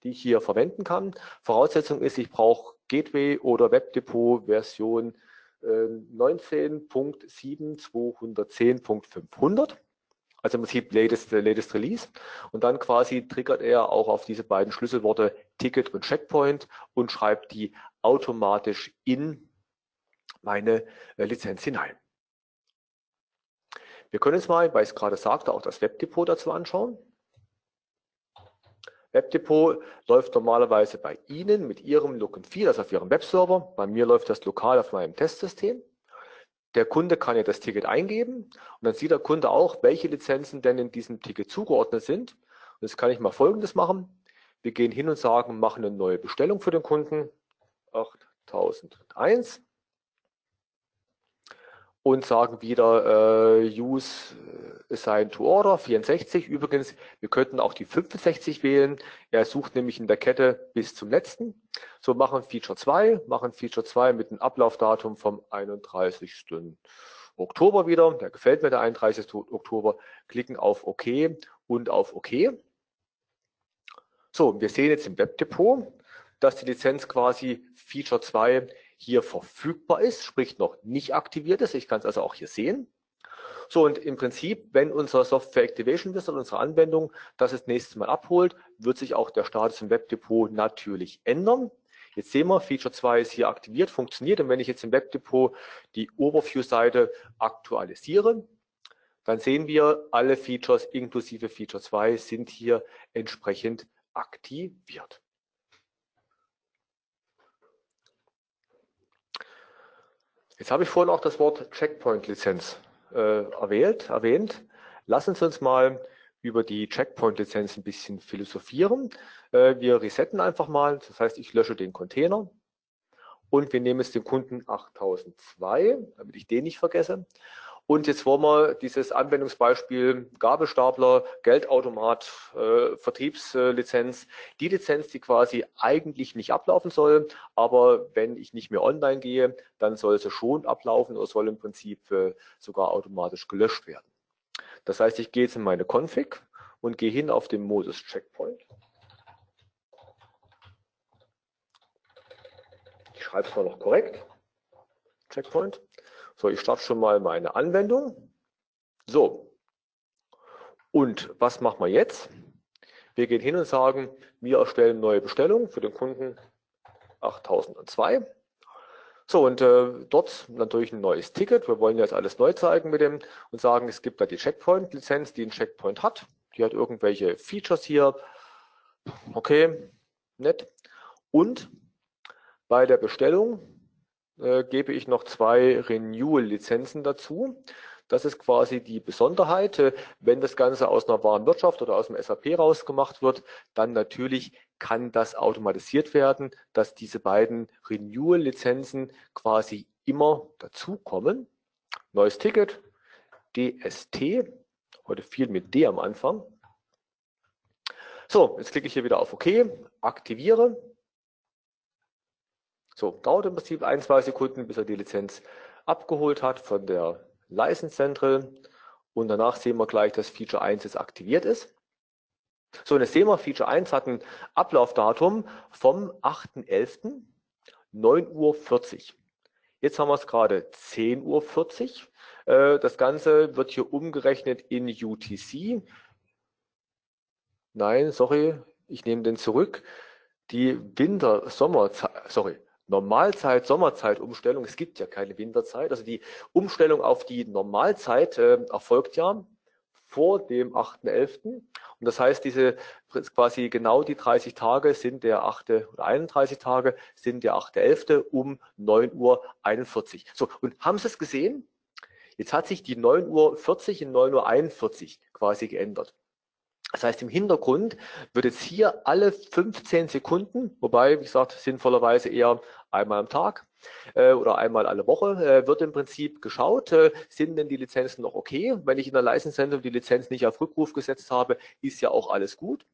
die ich hier verwenden kann. Voraussetzung ist, ich brauche Gateway oder Webdepot Version 19.7210.500 also im Prinzip latest, latest Release. Und dann quasi triggert er auch auf diese beiden Schlüsselworte Ticket und Checkpoint und schreibt die automatisch in meine äh, Lizenz hinein. Wir können uns mal, weil ich es gerade sagte, auch das Webdepot dazu anschauen. Webdepot läuft normalerweise bei Ihnen mit Ihrem Look and Feel, also auf Ihrem Webserver. Bei mir läuft das lokal auf meinem Testsystem. Der Kunde kann ja das Ticket eingeben und dann sieht der Kunde auch, welche Lizenzen denn in diesem Ticket zugeordnet sind. Und jetzt kann ich mal Folgendes machen. Wir gehen hin und sagen, machen eine neue Bestellung für den Kunden. 8001 und sagen wieder äh, Use äh, Assign to Order 64. Übrigens, wir könnten auch die 65 wählen. Er sucht nämlich in der Kette bis zum letzten. So machen Feature 2, machen Feature 2 mit einem Ablaufdatum vom 31. Oktober wieder. Der gefällt mir der 31. Oktober. Klicken auf OK und auf OK. So, wir sehen jetzt im Webdepot, dass die Lizenz quasi Feature 2 hier verfügbar ist, sprich noch nicht aktiviert ist. Ich kann es also auch hier sehen. So, und im Prinzip, wenn unser Software Activation Wizard, unsere Anwendung, das das nächste Mal abholt, wird sich auch der Status im Webdepot natürlich ändern. Jetzt sehen wir, Feature 2 ist hier aktiviert, funktioniert. Und wenn ich jetzt im Webdepot die Overview-Seite aktualisiere, dann sehen wir, alle Features inklusive Feature 2 sind hier entsprechend aktiviert. Jetzt habe ich vorhin auch das Wort Checkpoint-Lizenz äh, erwähnt, erwähnt. Lassen Sie uns mal über die Checkpoint-Lizenz ein bisschen philosophieren. Äh, wir resetten einfach mal, das heißt, ich lösche den Container und wir nehmen jetzt den Kunden 8002, damit ich den nicht vergesse. Und jetzt wollen wir dieses Anwendungsbeispiel Gabelstapler, Geldautomat, äh, Vertriebslizenz, die Lizenz, die quasi eigentlich nicht ablaufen soll, aber wenn ich nicht mehr online gehe, dann soll sie schon ablaufen oder soll im Prinzip äh, sogar automatisch gelöscht werden. Das heißt, ich gehe jetzt in meine Config und gehe hin auf den Modus Checkpoint. Ich schreibe es mal noch korrekt. Checkpoint. So, ich starte schon mal meine Anwendung. So. Und was machen wir jetzt? Wir gehen hin und sagen, wir erstellen neue Bestellung für den Kunden 8002. So, und äh, dort natürlich ein neues Ticket. Wir wollen jetzt alles neu zeigen mit dem und sagen, es gibt da die Checkpoint-Lizenz, die einen Checkpoint hat. Die hat irgendwelche Features hier. Okay, nett. Und bei der Bestellung äh, gebe ich noch zwei Renewal-Lizenzen dazu. Das ist quasi die Besonderheit. Äh, wenn das Ganze aus einer Warenwirtschaft oder aus dem SAP rausgemacht wird, dann natürlich kann das automatisiert werden, dass diese beiden Renewal-Lizenzen quasi immer dazukommen. Neues Ticket, DST, heute viel mit D am Anfang. So, jetzt klicke ich hier wieder auf OK, aktiviere. So, dauert im Prinzip ein, zwei Sekunden, bis er die Lizenz abgeholt hat von der License Central. Und danach sehen wir gleich, dass Feature 1 jetzt aktiviert ist. So, und jetzt sehen wir, Feature 1 hat ein Ablaufdatum vom 8.11. 9.40 Uhr. Jetzt haben wir es gerade 10.40 Uhr. Äh, das Ganze wird hier umgerechnet in UTC. Nein, sorry, ich nehme den zurück. Die Winter-Sommerzeit, sorry, Normalzeit, Sommerzeit-Umstellung, es gibt ja keine Winterzeit, also die Umstellung auf die Normalzeit äh, erfolgt ja vor dem 8.11. Und das heißt, diese quasi genau die 30 Tage sind der 8. oder 31 Tage sind der 8.11. um 9.41 Uhr. So, und haben Sie es gesehen? Jetzt hat sich die 9.40 Uhr in 9.41 Uhr quasi geändert. Das heißt, im Hintergrund wird jetzt hier alle 15 Sekunden, wobei, wie gesagt, sinnvollerweise eher einmal am Tag äh, oder einmal alle Woche, äh, wird im Prinzip geschaut, äh, sind denn die Lizenzen noch okay? Wenn ich in der Leistungssendung die Lizenz nicht auf Rückruf gesetzt habe, ist ja auch alles gut.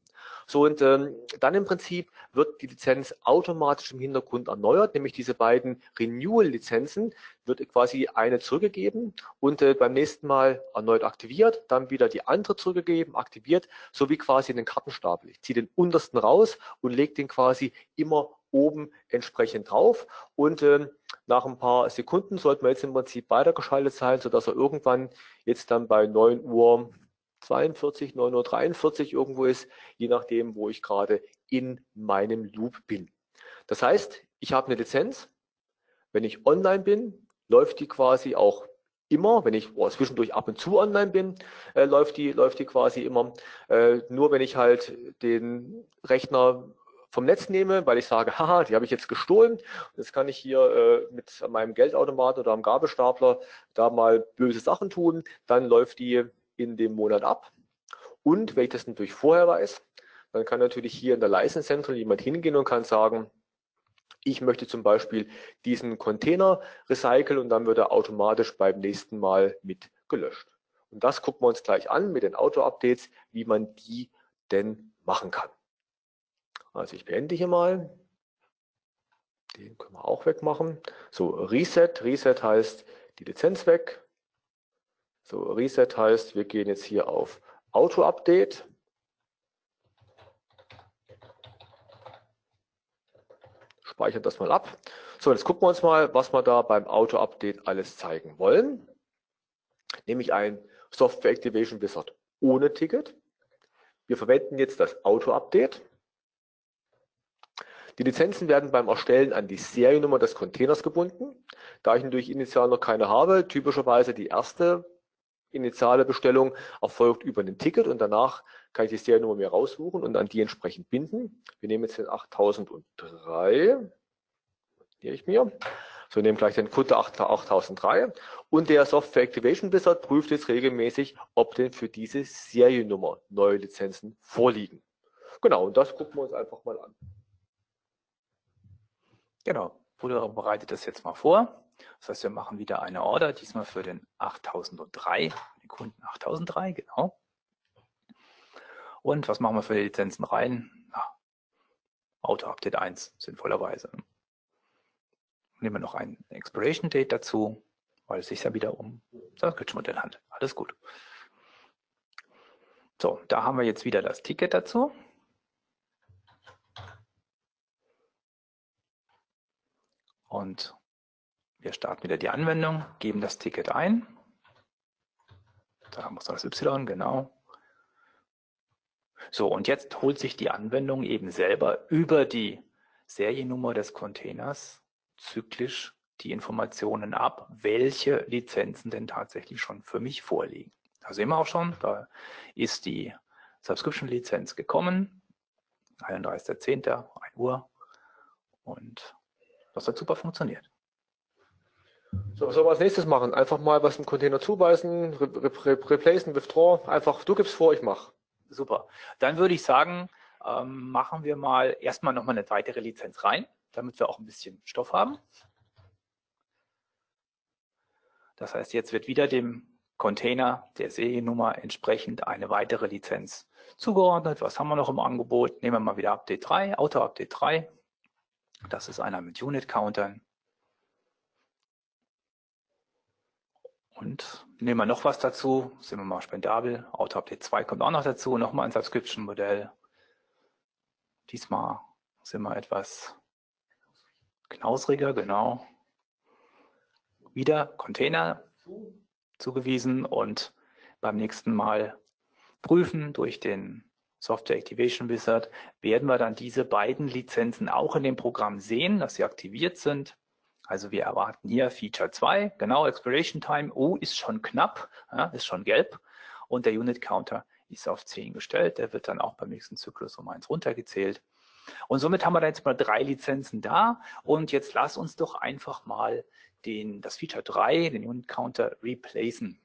So, und ähm, dann im Prinzip wird die Lizenz automatisch im Hintergrund erneuert, nämlich diese beiden Renewal-Lizenzen wird quasi eine zurückgegeben und äh, beim nächsten Mal erneut aktiviert, dann wieder die andere zurückgegeben, aktiviert, so wie quasi in den Kartenstapel. Ich ziehe den untersten raus und lege den quasi immer oben entsprechend drauf und ähm, nach ein paar Sekunden sollte man jetzt im Prinzip weitergeschaltet sein, sodass er irgendwann jetzt dann bei 9 Uhr 42, 9.43 Uhr irgendwo ist, je nachdem, wo ich gerade in meinem Loop bin. Das heißt, ich habe eine Lizenz. Wenn ich online bin, läuft die quasi auch immer, wenn ich oh, zwischendurch ab und zu online bin, äh, läuft, die, läuft die quasi immer. Äh, nur wenn ich halt den Rechner vom Netz nehme, weil ich sage, haha, die habe ich jetzt gestohlen. Jetzt kann ich hier äh, mit meinem Geldautomat oder am Gabelstapler da mal böse Sachen tun. Dann läuft die in dem Monat ab. Und wenn ich das natürlich vorher weiß, dann kann natürlich hier in der License Central jemand hingehen und kann sagen, ich möchte zum Beispiel diesen Container recyceln und dann wird er automatisch beim nächsten Mal mit gelöscht. Und das gucken wir uns gleich an mit den Auto-Updates, wie man die denn machen kann. Also ich beende hier mal. Den können wir auch wegmachen. So, Reset. Reset heißt die Lizenz weg. So, Reset heißt, wir gehen jetzt hier auf Auto-Update. Speichern das mal ab. So, jetzt gucken wir uns mal, was wir da beim Auto-Update alles zeigen wollen. Nämlich ein Software Activation Wizard ohne Ticket. Wir verwenden jetzt das Auto-Update. Die Lizenzen werden beim Erstellen an die Seriennummer des Containers gebunden. Da ich natürlich initial noch keine habe, typischerweise die erste initiale Bestellung erfolgt über ein Ticket und danach kann ich die Seriennummer mir raussuchen und an die entsprechend binden. Wir nehmen jetzt den 8003, hier ich mir. So, nehmen gleich den Kunde 8003 und der Software Activation Wizard prüft jetzt regelmäßig, ob denn für diese Seriennummer neue Lizenzen vorliegen. Genau, und das gucken wir uns einfach mal an. Genau, Bruder bereitet das jetzt mal vor. Das heißt, wir machen wieder eine Order, diesmal für den 8003, den Kunden 8003, genau. Und was machen wir für die Lizenzen rein? Ja, Auto-Update 1, sinnvollerweise. Nehmen wir noch ein Expiration Date dazu, weil es sich ja wieder um das Geschmodell handelt. Alles gut. So, da haben wir jetzt wieder das Ticket dazu. Und wir starten wieder die Anwendung, geben das Ticket ein. Da wir das Y, genau. So, und jetzt holt sich die Anwendung eben selber über die Seriennummer des Containers zyklisch die Informationen ab, welche Lizenzen denn tatsächlich schon für mich vorliegen. Da sehen wir auch schon, da ist die Subscription-Lizenz gekommen, 31.10., 1 Uhr und das hat super funktioniert. So, was soll man als nächstes machen? Einfach mal was im Container zuweisen, re re replacen, withdraw, einfach, du gibst vor, ich mache. Super. Dann würde ich sagen, ähm, machen wir mal erstmal nochmal eine weitere Lizenz rein, damit wir auch ein bisschen Stoff haben. Das heißt, jetzt wird wieder dem Container der Seriennummer entsprechend eine weitere Lizenz zugeordnet. Was haben wir noch im Angebot? Nehmen wir mal wieder Update 3, Auto-Update 3. Das ist einer mit Unit-Countern. Und nehmen wir noch was dazu, sind wir mal spendabel. Auto-Update 2 kommt auch noch dazu, nochmal ein Subscription-Modell. Diesmal sind wir etwas knausriger, genau. Wieder Container zugewiesen und beim nächsten Mal prüfen durch den Software Activation Wizard werden wir dann diese beiden Lizenzen auch in dem Programm sehen, dass sie aktiviert sind. Also wir erwarten hier Feature 2, genau Expiration Time, oh, ist schon knapp, ja, ist schon gelb und der Unit Counter ist auf 10 gestellt, der wird dann auch beim nächsten Zyklus um 1 runtergezählt. Und somit haben wir da jetzt mal drei Lizenzen da und jetzt lass uns doch einfach mal den, das Feature 3, den Unit Counter, replacen.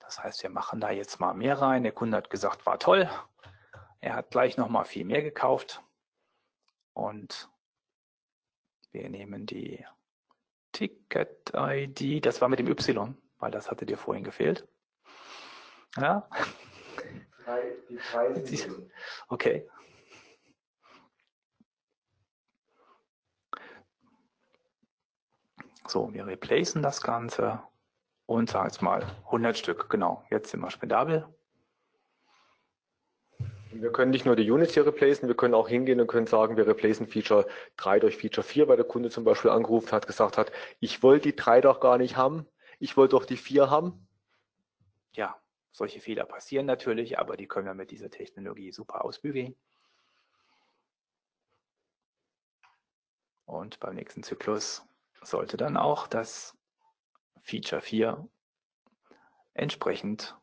Das heißt, wir machen da jetzt mal mehr rein. Der Kunde hat gesagt, war toll. Er hat gleich noch mal viel mehr gekauft. Und wir nehmen die Ticket-ID. Das war mit dem Y, weil das hatte dir vorhin gefehlt. Ja. Die drei okay. So, wir replacen das Ganze und sagen jetzt mal 100 Stück. Genau, jetzt sind wir spendabel. Wir können nicht nur die Units hier replacen, wir können auch hingehen und können sagen, wir replacen Feature 3 durch Feature 4, weil der Kunde zum Beispiel angerufen hat, gesagt hat, ich wollte die 3 doch gar nicht haben, ich wollte doch die 4 haben. Ja, solche Fehler passieren natürlich, aber die können wir mit dieser Technologie super ausbügeln. Und beim nächsten Zyklus sollte dann auch das Feature 4 entsprechend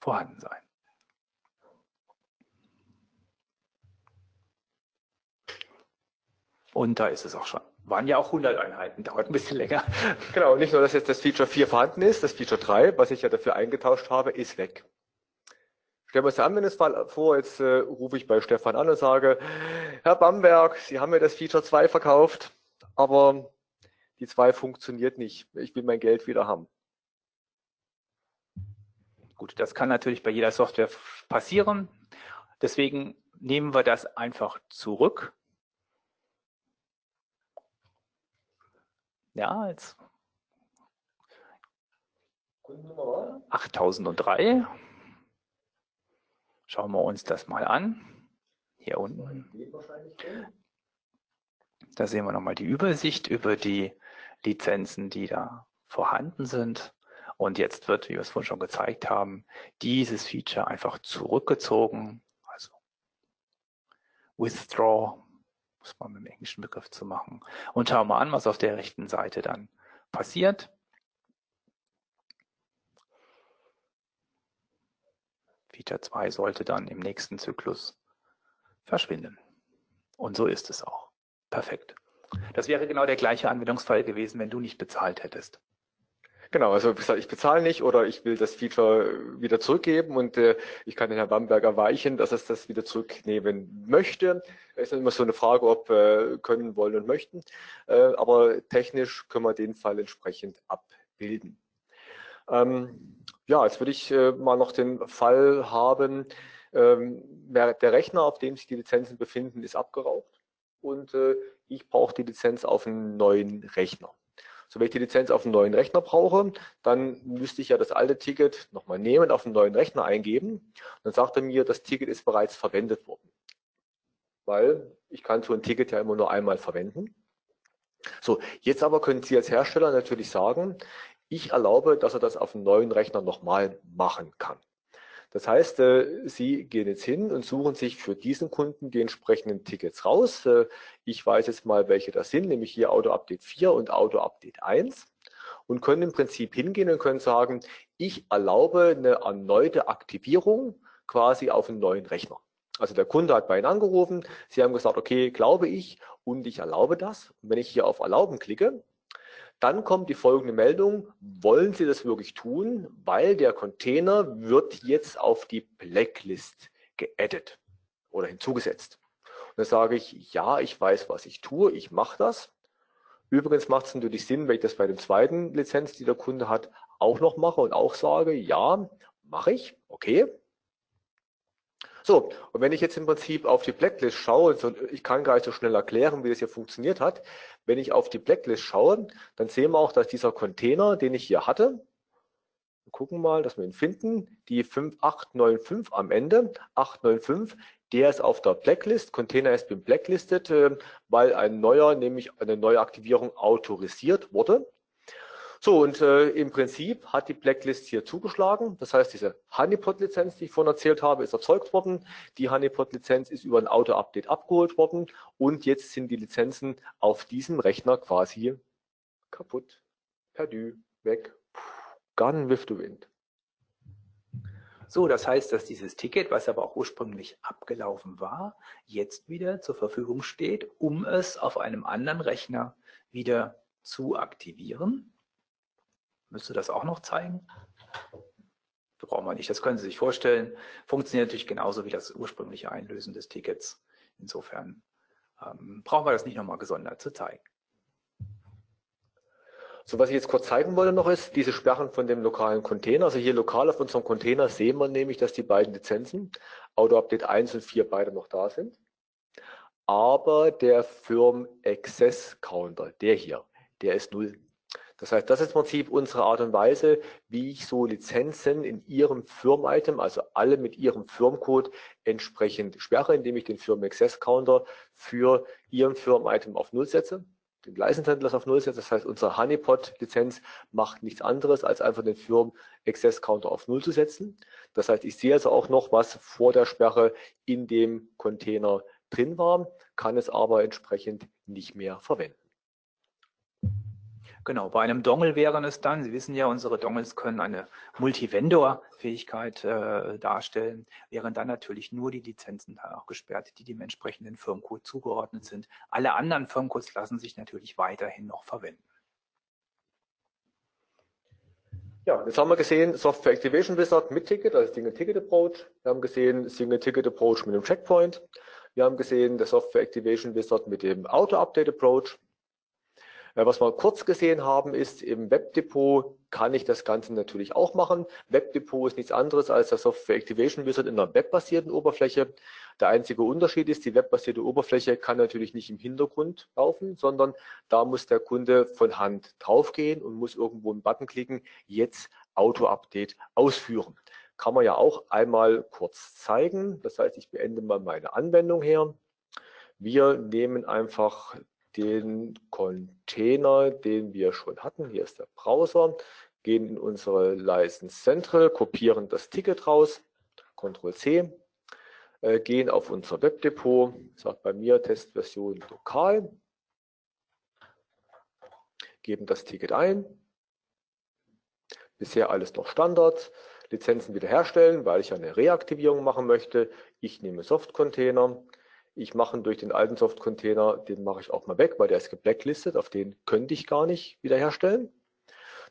vorhanden sein. Und da ist es auch schon. Waren ja auch 100 Einheiten, dauert ein bisschen länger. Genau, nicht nur, dass jetzt das Feature 4 vorhanden ist, das Feature 3, was ich ja dafür eingetauscht habe, ist weg. Stellen wir uns den Anwendungsfall vor, jetzt äh, rufe ich bei Stefan an und sage, Herr Bamberg, Sie haben mir das Feature 2 verkauft, aber die 2 funktioniert nicht. Ich will mein Geld wieder haben. Gut, das kann natürlich bei jeder Software passieren. Deswegen nehmen wir das einfach zurück. Ja, jetzt 8003. Schauen wir uns das mal an. Hier unten. Da sehen wir nochmal die Übersicht über die Lizenzen, die da vorhanden sind. Und jetzt wird, wie wir es vorhin schon gezeigt haben, dieses Feature einfach zurückgezogen. Also Withdraw, muss man mit dem englischen Begriff zu machen. Und schauen wir an, was auf der rechten Seite dann passiert. Feature 2 sollte dann im nächsten Zyklus verschwinden. Und so ist es auch. Perfekt. Das wäre genau der gleiche Anwendungsfall gewesen, wenn du nicht bezahlt hättest. Genau, also wie gesagt, ich bezahle nicht oder ich will das Feature wieder zurückgeben und äh, ich kann den Herrn Bamberger weichen, dass es das wieder zurücknehmen möchte. Ist immer so eine Frage, ob äh, können, wollen und möchten. Äh, aber technisch können wir den Fall entsprechend abbilden. Ähm, ja, jetzt würde ich äh, mal noch den Fall haben, ähm, der Rechner, auf dem sich die Lizenzen befinden, ist abgeraucht und äh, ich brauche die Lizenz auf einen neuen Rechner. So, wenn ich die Lizenz auf einen neuen Rechner brauche, dann müsste ich ja das alte Ticket nochmal nehmen, auf einen neuen Rechner eingeben. Dann sagt er mir, das Ticket ist bereits verwendet worden. Weil ich kann so ein Ticket ja immer nur einmal verwenden. So, jetzt aber können Sie als Hersteller natürlich sagen, ich erlaube, dass er das auf einem neuen Rechner nochmal machen kann. Das heißt, äh, Sie gehen jetzt hin und suchen sich für diesen Kunden die entsprechenden Tickets raus. Äh, ich weiß jetzt mal, welche das sind, nämlich hier Auto Update 4 und Auto Update 1 und können im Prinzip hingehen und können sagen, ich erlaube eine erneute Aktivierung quasi auf einen neuen Rechner. Also der Kunde hat bei Ihnen angerufen, Sie haben gesagt, okay, glaube ich und ich erlaube das. Und wenn ich hier auf Erlauben klicke, dann kommt die folgende Meldung, wollen Sie das wirklich tun, weil der Container wird jetzt auf die Blacklist geaddet oder hinzugesetzt. Und dann sage ich, ja, ich weiß, was ich tue, ich mache das. Übrigens macht es natürlich Sinn, wenn ich das bei dem zweiten Lizenz, die der Kunde hat, auch noch mache und auch sage, ja, mache ich, okay. So, und wenn ich jetzt im Prinzip auf die Blacklist schaue, ich kann gar nicht so schnell erklären, wie das hier funktioniert hat, wenn ich auf die Blacklist schaue, dann sehen wir auch, dass dieser Container, den ich hier hatte, wir gucken mal, dass wir ihn finden, die 5895 am Ende, 895, der ist auf der Blacklist, Container ist bin blacklisted, äh, weil ein neuer, nämlich eine neue Aktivierung autorisiert wurde. So, und äh, im Prinzip hat die Blacklist hier zugeschlagen. Das heißt, diese Honeypot-Lizenz, die ich vorhin erzählt habe, ist erzeugt worden. Die Honeypot-Lizenz ist über ein Auto-Update abgeholt worden. Und jetzt sind die Lizenzen auf diesem Rechner quasi kaputt. Perdu, weg. Gone with the wind. So, das heißt, dass dieses Ticket, was aber auch ursprünglich abgelaufen war, jetzt wieder zur Verfügung steht, um es auf einem anderen Rechner wieder zu aktivieren. Müsste das auch noch zeigen? Brauchen wir nicht. Das können Sie sich vorstellen. Funktioniert natürlich genauso wie das ursprüngliche Einlösen des Tickets. Insofern ähm, brauchen wir das nicht nochmal gesondert zu zeigen. So, was ich jetzt kurz zeigen wollte noch ist, diese Sperren von dem lokalen Container. Also hier lokal auf unserem Container sehen wir nämlich, dass die beiden Lizenzen, Auto Update 1 und 4, beide noch da sind. Aber der Firm Access Counter, der hier, der ist null. Das heißt, das ist im Prinzip unsere Art und Weise, wie ich so Lizenzen in Ihrem Firm-Item, also alle mit Ihrem Firmcode entsprechend sperre, indem ich den Firm Access Counter für Ihren Firm-Item auf Null setze, den License auf Null setze. Das heißt, unsere Honeypot-Lizenz macht nichts anderes, als einfach den Firm Access Counter auf Null zu setzen. Das heißt, ich sehe also auch noch, was vor der Sperre in dem Container drin war, kann es aber entsprechend nicht mehr verwenden. Genau, bei einem Dongle wären es dann, Sie wissen ja, unsere Dongles können eine Multivendor-Fähigkeit äh, darstellen, wären dann natürlich nur die Lizenzen auch gesperrt, die dem entsprechenden Firmcode zugeordnet sind. Alle anderen Firmcodes lassen sich natürlich weiterhin noch verwenden. Ja, jetzt haben wir gesehen Software Activation Wizard mit Ticket, also Single Ticket Approach. Wir haben gesehen Single Ticket Approach mit dem Checkpoint. Wir haben gesehen der Software Activation Wizard mit dem Auto Update Approach. Äh, was wir kurz gesehen haben, ist im Webdepot kann ich das Ganze natürlich auch machen. Webdepot ist nichts anderes als der Software Activation Wizard in einer webbasierten Oberfläche. Der einzige Unterschied ist, die webbasierte Oberfläche kann natürlich nicht im Hintergrund laufen, sondern da muss der Kunde von Hand draufgehen und muss irgendwo einen Button klicken, jetzt Auto-Update ausführen. Kann man ja auch einmal kurz zeigen. Das heißt, ich beende mal meine Anwendung her. Wir nehmen einfach den Container, den wir schon hatten. Hier ist der Browser, gehen in unsere License Central, kopieren das Ticket raus, Ctrl C, äh, gehen auf unser Webdepot, sagt bei mir Testversion lokal, geben das Ticket ein. Bisher alles noch Standard. Lizenzen wiederherstellen, weil ich eine Reaktivierung machen möchte. Ich nehme Soft-Container, ich mache ihn durch den alten Soft-Container, den mache ich auch mal weg, weil der ist geblacklistet, auf den könnte ich gar nicht wiederherstellen.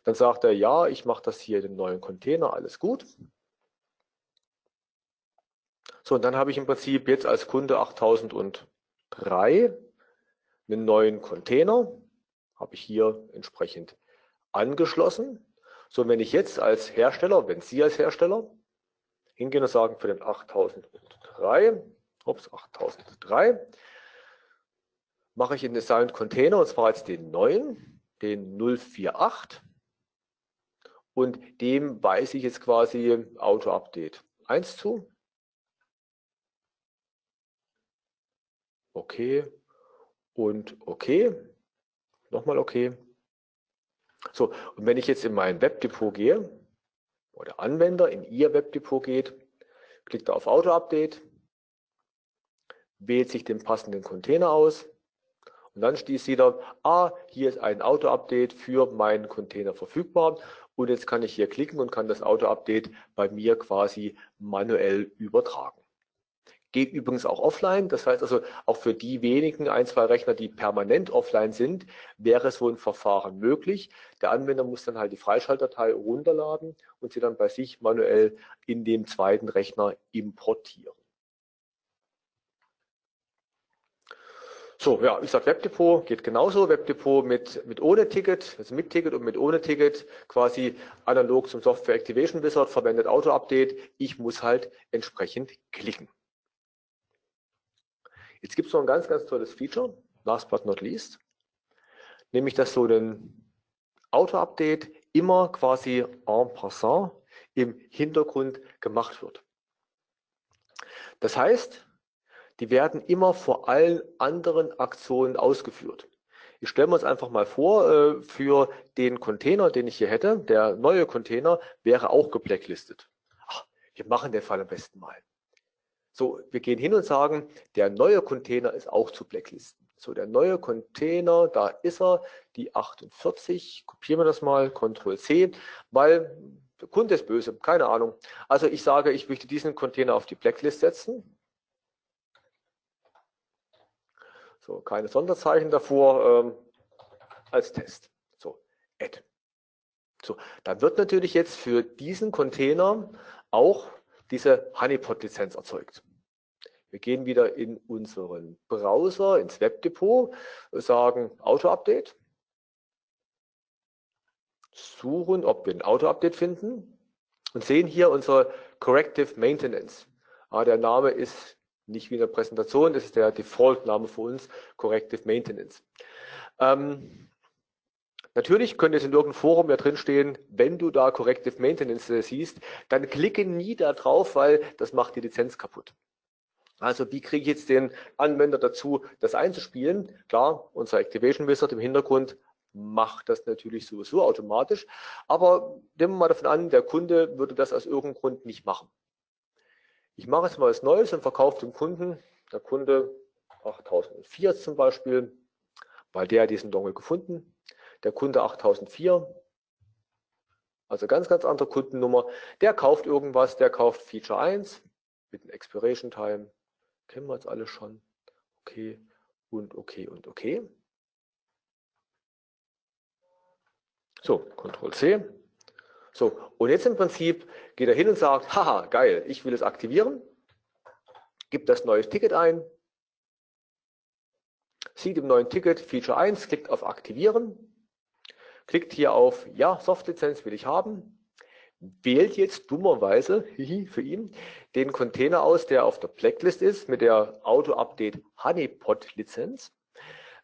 Dann sagt er, ja, ich mache das hier in den neuen Container, alles gut. So, und dann habe ich im Prinzip jetzt als Kunde 8003 einen neuen Container, habe ich hier entsprechend angeschlossen. So, wenn ich jetzt als Hersteller, wenn Sie als Hersteller hingehen und sagen, für den 8003 ups, 8003, mache ich in Design Container, und zwar jetzt den neuen, den 048. Und dem weise ich jetzt quasi Auto Update 1 zu. Okay und okay. Nochmal okay. So, und wenn ich jetzt in mein Webdepot gehe, oder Anwender in Ihr Webdepot geht, klickt er auf Auto-Update, wählt sich den passenden Container aus und dann sieht er, ah, hier ist ein Auto-Update für meinen Container verfügbar und jetzt kann ich hier klicken und kann das Auto-Update bei mir quasi manuell übertragen. Geht übrigens auch offline, das heißt also auch für die wenigen ein, zwei Rechner, die permanent offline sind, wäre so ein Verfahren möglich. Der Anwender muss dann halt die Freischaltdatei runterladen und sie dann bei sich manuell in dem zweiten Rechner importieren. So, ja, ich sage Webdepot geht genauso. Webdepot mit, mit ohne Ticket, also mit Ticket und mit ohne Ticket, quasi analog zum Software Activation Wizard, verwendet Auto-Update. Ich muss halt entsprechend klicken. Jetzt gibt es noch ein ganz, ganz tolles Feature, last but not least, nämlich dass so ein Auto-Update immer quasi en passant im Hintergrund gemacht wird. Das heißt, die werden immer vor allen anderen Aktionen ausgeführt. Ich stelle mir uns einfach mal vor, äh, für den Container, den ich hier hätte, der neue Container wäre auch geblacklistet. Ach, wir machen den Fall am besten mal. So, wir gehen hin und sagen, der neue Container ist auch zu blacklisten. So, der neue Container, da ist er, die 48, kopieren wir das mal, Ctrl C, weil der Kunde ist böse, keine Ahnung. Also ich sage, ich möchte diesen Container auf die Blacklist setzen. So, keine Sonderzeichen davor ähm, als Test. So, Add. So, dann wird natürlich jetzt für diesen Container auch diese Honeypot-Lizenz erzeugt. Wir gehen wieder in unseren Browser, ins Webdepot, sagen Auto-Update, suchen, ob wir ein Auto-Update finden und sehen hier unsere Corrective Maintenance. Ah, der Name ist nicht wie in der Präsentation, das ist der Default-Name für uns, Corrective Maintenance. Ähm, natürlich könnte es in irgendeinem Forum ja drinstehen, wenn du da Corrective Maintenance äh, siehst, dann klicke nie da drauf, weil das macht die Lizenz kaputt. Also wie kriege ich jetzt den Anwender dazu, das einzuspielen? Klar, unser Activation Wizard im Hintergrund macht das natürlich sowieso automatisch. Aber nehmen wir mal davon an, der Kunde würde das aus irgendeinem Grund nicht machen. Ich mache jetzt mal was Neues und verkaufe dem Kunden, der Kunde 8004 zum Beispiel, weil der diesen Dongle gefunden, der Kunde 8004, also ganz, ganz andere Kundennummer, der kauft irgendwas, der kauft Feature 1 mit einem Expiration Time, kennen wir jetzt alle schon, okay. Und okay und okay. So, Ctrl C, so, und jetzt im Prinzip geht er hin und sagt, haha, geil, ich will es aktivieren, gibt das neue Ticket ein, sieht im neuen Ticket Feature 1, klickt auf Aktivieren, klickt hier auf Ja, Softlizenz will ich haben, wählt jetzt dummerweise für ihn den Container aus, der auf der Blacklist ist mit der Auto-Update Honeypot-Lizenz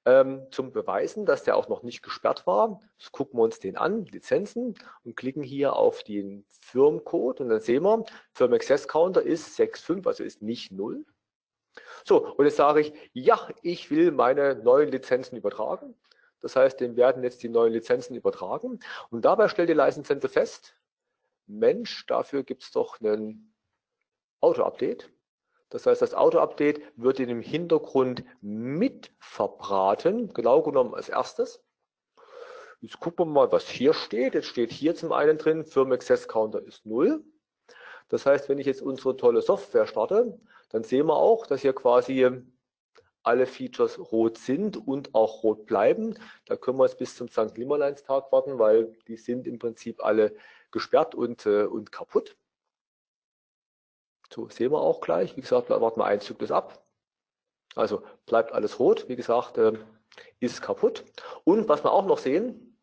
ähm, zum Beweisen, dass der auch noch nicht gesperrt war. Das gucken wir uns den an, Lizenzen, und klicken hier auf den Firmencode und dann sehen wir, Firm Access Counter ist 6.5, also ist nicht 0. So, und jetzt sage ich, ja, ich will meine neuen Lizenzen übertragen. Das heißt, dem werden jetzt die neuen Lizenzen übertragen. Und dabei stellt die License Center fest, Mensch, dafür gibt es doch einen Auto-Update. Das heißt, das Auto-Update wird in dem Hintergrund mit verbraten, genau genommen als erstes. Jetzt gucken wir mal, was hier steht. Jetzt steht hier zum einen drin, Firm Access Counter ist 0. Das heißt, wenn ich jetzt unsere tolle Software starte, dann sehen wir auch, dass hier quasi alle Features rot sind und auch rot bleiben. Da können wir jetzt bis zum St. Nimmerleins-Tag warten, weil die sind im Prinzip alle gesperrt und, äh, und kaputt. So, sehen wir auch gleich. Wie gesagt, warten wir einen Zyklus ab. Also bleibt alles rot. Wie gesagt, äh, ist kaputt. Und was wir auch noch sehen,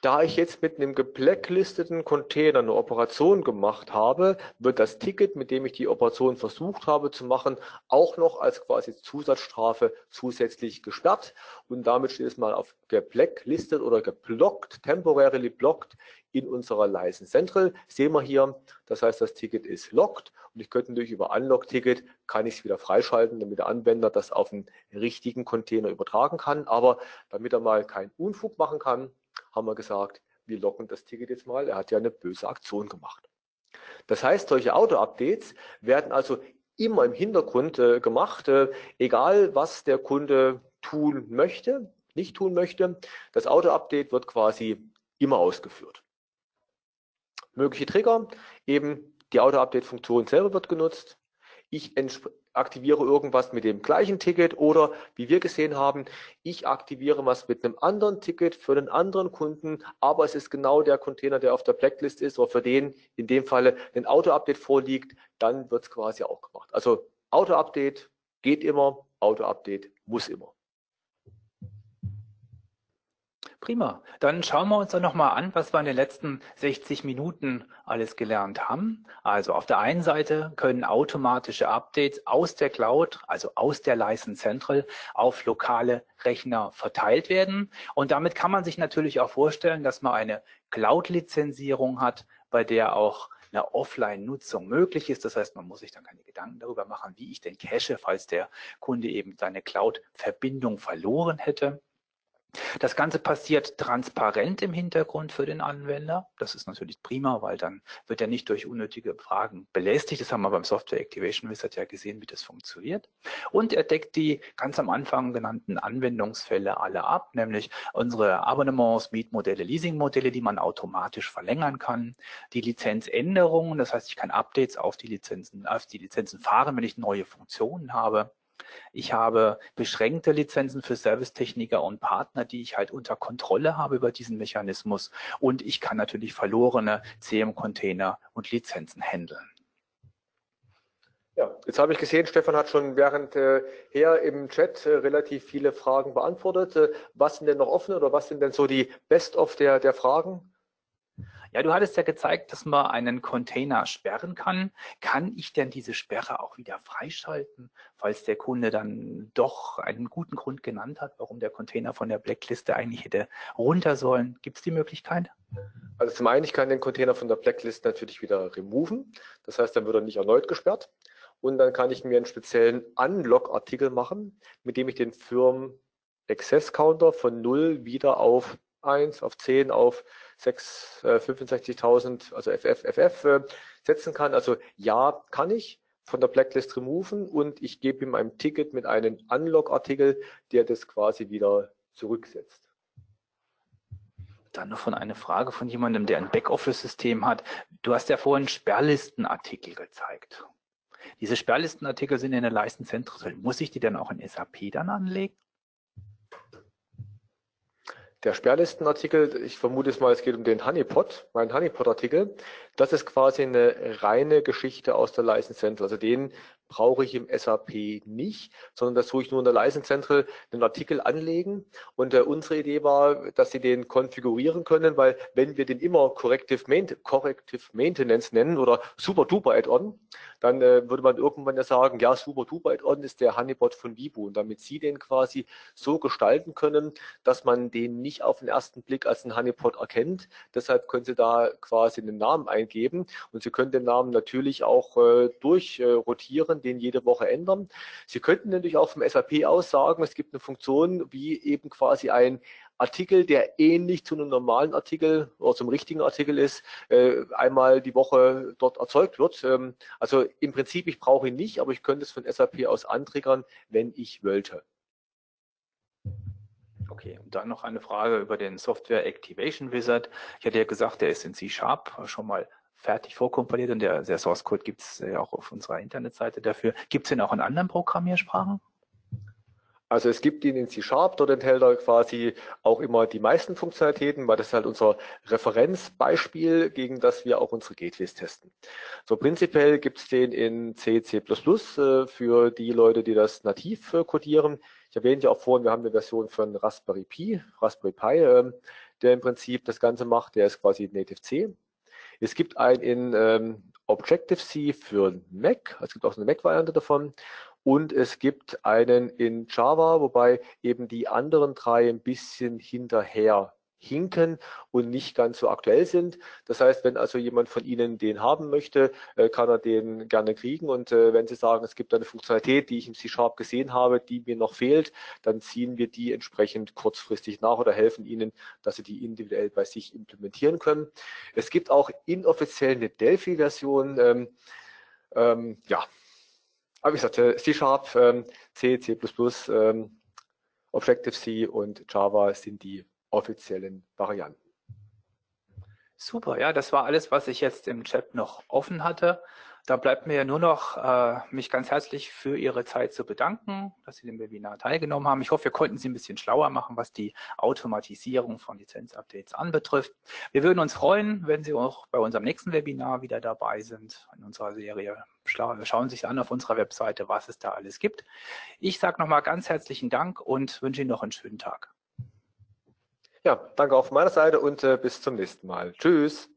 da ich jetzt mit einem geblacklisteten Container eine Operation gemacht habe, wird das Ticket, mit dem ich die Operation versucht habe zu machen, auch noch als quasi Zusatzstrafe zusätzlich gesperrt. Und damit steht es mal auf geblacklistet oder geblockt, temporarily blocked in unserer License Central. Sehen wir hier, das heißt, das Ticket ist locked und ich könnte natürlich über Unlock-Ticket kann ich es wieder freischalten, damit der Anwender das auf einen richtigen Container übertragen kann. Aber damit er mal keinen Unfug machen kann, haben wir gesagt, wir locken das Ticket jetzt mal. Er hat ja eine böse Aktion gemacht. Das heißt, solche Auto-Updates werden also immer im Hintergrund äh, gemacht, äh, egal was der Kunde tun möchte, nicht tun möchte. Das Auto-Update wird quasi immer ausgeführt. Mögliche Trigger, eben die Auto-Update-Funktion selber wird genutzt. Ich aktiviere irgendwas mit dem gleichen Ticket oder wie wir gesehen haben, ich aktiviere was mit einem anderen Ticket für einen anderen Kunden, aber es ist genau der Container, der auf der Blacklist ist oder für den in dem Falle ein Auto-Update vorliegt, dann wird es quasi auch gemacht. Also Auto-Update geht immer, Auto-Update muss immer. Prima. Dann schauen wir uns doch nochmal an, was wir in den letzten 60 Minuten alles gelernt haben. Also auf der einen Seite können automatische Updates aus der Cloud, also aus der License Central, auf lokale Rechner verteilt werden. Und damit kann man sich natürlich auch vorstellen, dass man eine Cloud-Lizenzierung hat, bei der auch eine Offline-Nutzung möglich ist. Das heißt, man muss sich dann keine Gedanken darüber machen, wie ich den cache, falls der Kunde eben seine Cloud-Verbindung verloren hätte. Das Ganze passiert transparent im Hintergrund für den Anwender. Das ist natürlich prima, weil dann wird er nicht durch unnötige Fragen belästigt. Das haben wir beim Software Activation Wizard ja gesehen, wie das funktioniert. Und er deckt die ganz am Anfang genannten Anwendungsfälle alle ab, nämlich unsere Abonnements, Mietmodelle, Leasingmodelle, die man automatisch verlängern kann. Die Lizenzänderungen, das heißt, ich kann Updates auf die Lizenzen, auf die Lizenzen fahren, wenn ich neue Funktionen habe. Ich habe beschränkte Lizenzen für Servicetechniker und Partner, die ich halt unter Kontrolle habe über diesen Mechanismus. Und ich kann natürlich verlorene CM-Container und Lizenzen handeln. Ja, jetzt habe ich gesehen, Stefan hat schon währendher äh, im Chat äh, relativ viele Fragen beantwortet. Äh, was sind denn noch offen oder was sind denn so die Best-of der, der Fragen? Ja, du hattest ja gezeigt, dass man einen Container sperren kann. Kann ich denn diese Sperre auch wieder freischalten, falls der Kunde dann doch einen guten Grund genannt hat, warum der Container von der Blackliste eigentlich hätte runter sollen? Gibt es die Möglichkeit? Also zum einen, ich kann den Container von der Blacklist natürlich wieder removen. Das heißt, dann wird er nicht erneut gesperrt. Und dann kann ich mir einen speziellen Unlock-Artikel machen, mit dem ich den Firmen Access Counter von 0 wieder auf 1, auf 10, auf 6, äh, 65.000, also FF, FF äh, setzen kann. Also ja, kann ich von der Blacklist removen und ich gebe ihm ein Ticket mit einem Unlock-Artikel, der das quasi wieder zurücksetzt. Dann noch von einer Frage von jemandem, der ein Backoffice-System hat. Du hast ja vorhin Sperrlistenartikel gezeigt. Diese Sperrlistenartikel sind in der Leistenzentrum. Muss ich die dann auch in SAP dann anlegen? Der Sperrlistenartikel, ich vermute es mal, es geht um den Honeypot, meinen Honeypot-Artikel. Das ist quasi eine reine Geschichte aus der License Central. Also den brauche ich im SAP nicht, sondern das tue ich nur in der License Central einen Artikel anlegen. Und äh, unsere Idee war, dass Sie den konfigurieren können, weil wenn wir den immer Corrective, Main Corrective Maintenance nennen oder Super Duper Add-on, dann äh, würde man irgendwann ja sagen, ja, Super Duper Add-on ist der Honeybot von Vibo. Und damit Sie den quasi so gestalten können, dass man den nicht auf den ersten Blick als einen Honeypot erkennt. Deshalb können Sie da quasi einen Namen eingeben und Sie können den Namen natürlich auch äh, durchrotieren ändern, den jede Woche ändern. Sie könnten natürlich auch vom SAP aus sagen, es gibt eine Funktion wie eben quasi ein Artikel, der ähnlich zu einem normalen Artikel oder zum richtigen Artikel ist, äh, einmal die Woche dort erzeugt wird. Ähm, also im Prinzip, ich brauche ihn nicht, aber ich könnte es von SAP aus antriggern, wenn ich wollte. Okay, und dann noch eine Frage über den Software Activation Wizard. Ich hatte ja gesagt, der ist in C-Sharp schon mal fertig vorkompiliert und der, der Source Code gibt es ja äh, auch auf unserer Internetseite dafür. Gibt es den auch in anderen Programmiersprachen? Also es gibt ihn in C-Sharp, dort enthält er quasi auch immer die meisten Funktionalitäten, weil das ist halt unser Referenzbeispiel, gegen das wir auch unsere Gateways testen. So prinzipiell gibt es den in C, C++ äh, für die Leute, die das nativ äh, codieren. Ich erwähnte ja auch vorhin, wir haben eine Version von Raspberry Pi, Raspberry Pi, ähm, der im Prinzip das Ganze macht, der ist quasi Native C. Es gibt einen in ähm, Objective-C für Mac, es gibt auch eine Mac-Variante davon. Und es gibt einen in Java, wobei eben die anderen drei ein bisschen hinterher hinken und nicht ganz so aktuell sind. Das heißt, wenn also jemand von Ihnen den haben möchte, äh, kann er den gerne kriegen. Und äh, wenn Sie sagen, es gibt eine Funktionalität, die ich im C-Sharp gesehen habe, die mir noch fehlt, dann ziehen wir die entsprechend kurzfristig nach oder helfen Ihnen, dass Sie die individuell bei sich implementieren können. Es gibt auch inoffiziell eine Delphi-Version. Ähm, ähm, ja, aber wie gesagt, äh, C-Sharp, ähm, C, C++, ähm, Objective-C und Java sind die offiziellen Varianten. Super, ja, das war alles, was ich jetzt im Chat noch offen hatte. Da bleibt mir nur noch, äh, mich ganz herzlich für Ihre Zeit zu bedanken, dass Sie dem Webinar teilgenommen haben. Ich hoffe, wir konnten Sie ein bisschen schlauer machen, was die Automatisierung von Lizenzupdates anbetrifft. Wir würden uns freuen, wenn Sie auch bei unserem nächsten Webinar wieder dabei sind in unserer Serie. Schauen Sie sich an auf unserer Webseite, was es da alles gibt. Ich sage nochmal ganz herzlichen Dank und wünsche Ihnen noch einen schönen Tag. Ja, danke von meiner Seite und äh, bis zum nächsten Mal. Tschüss.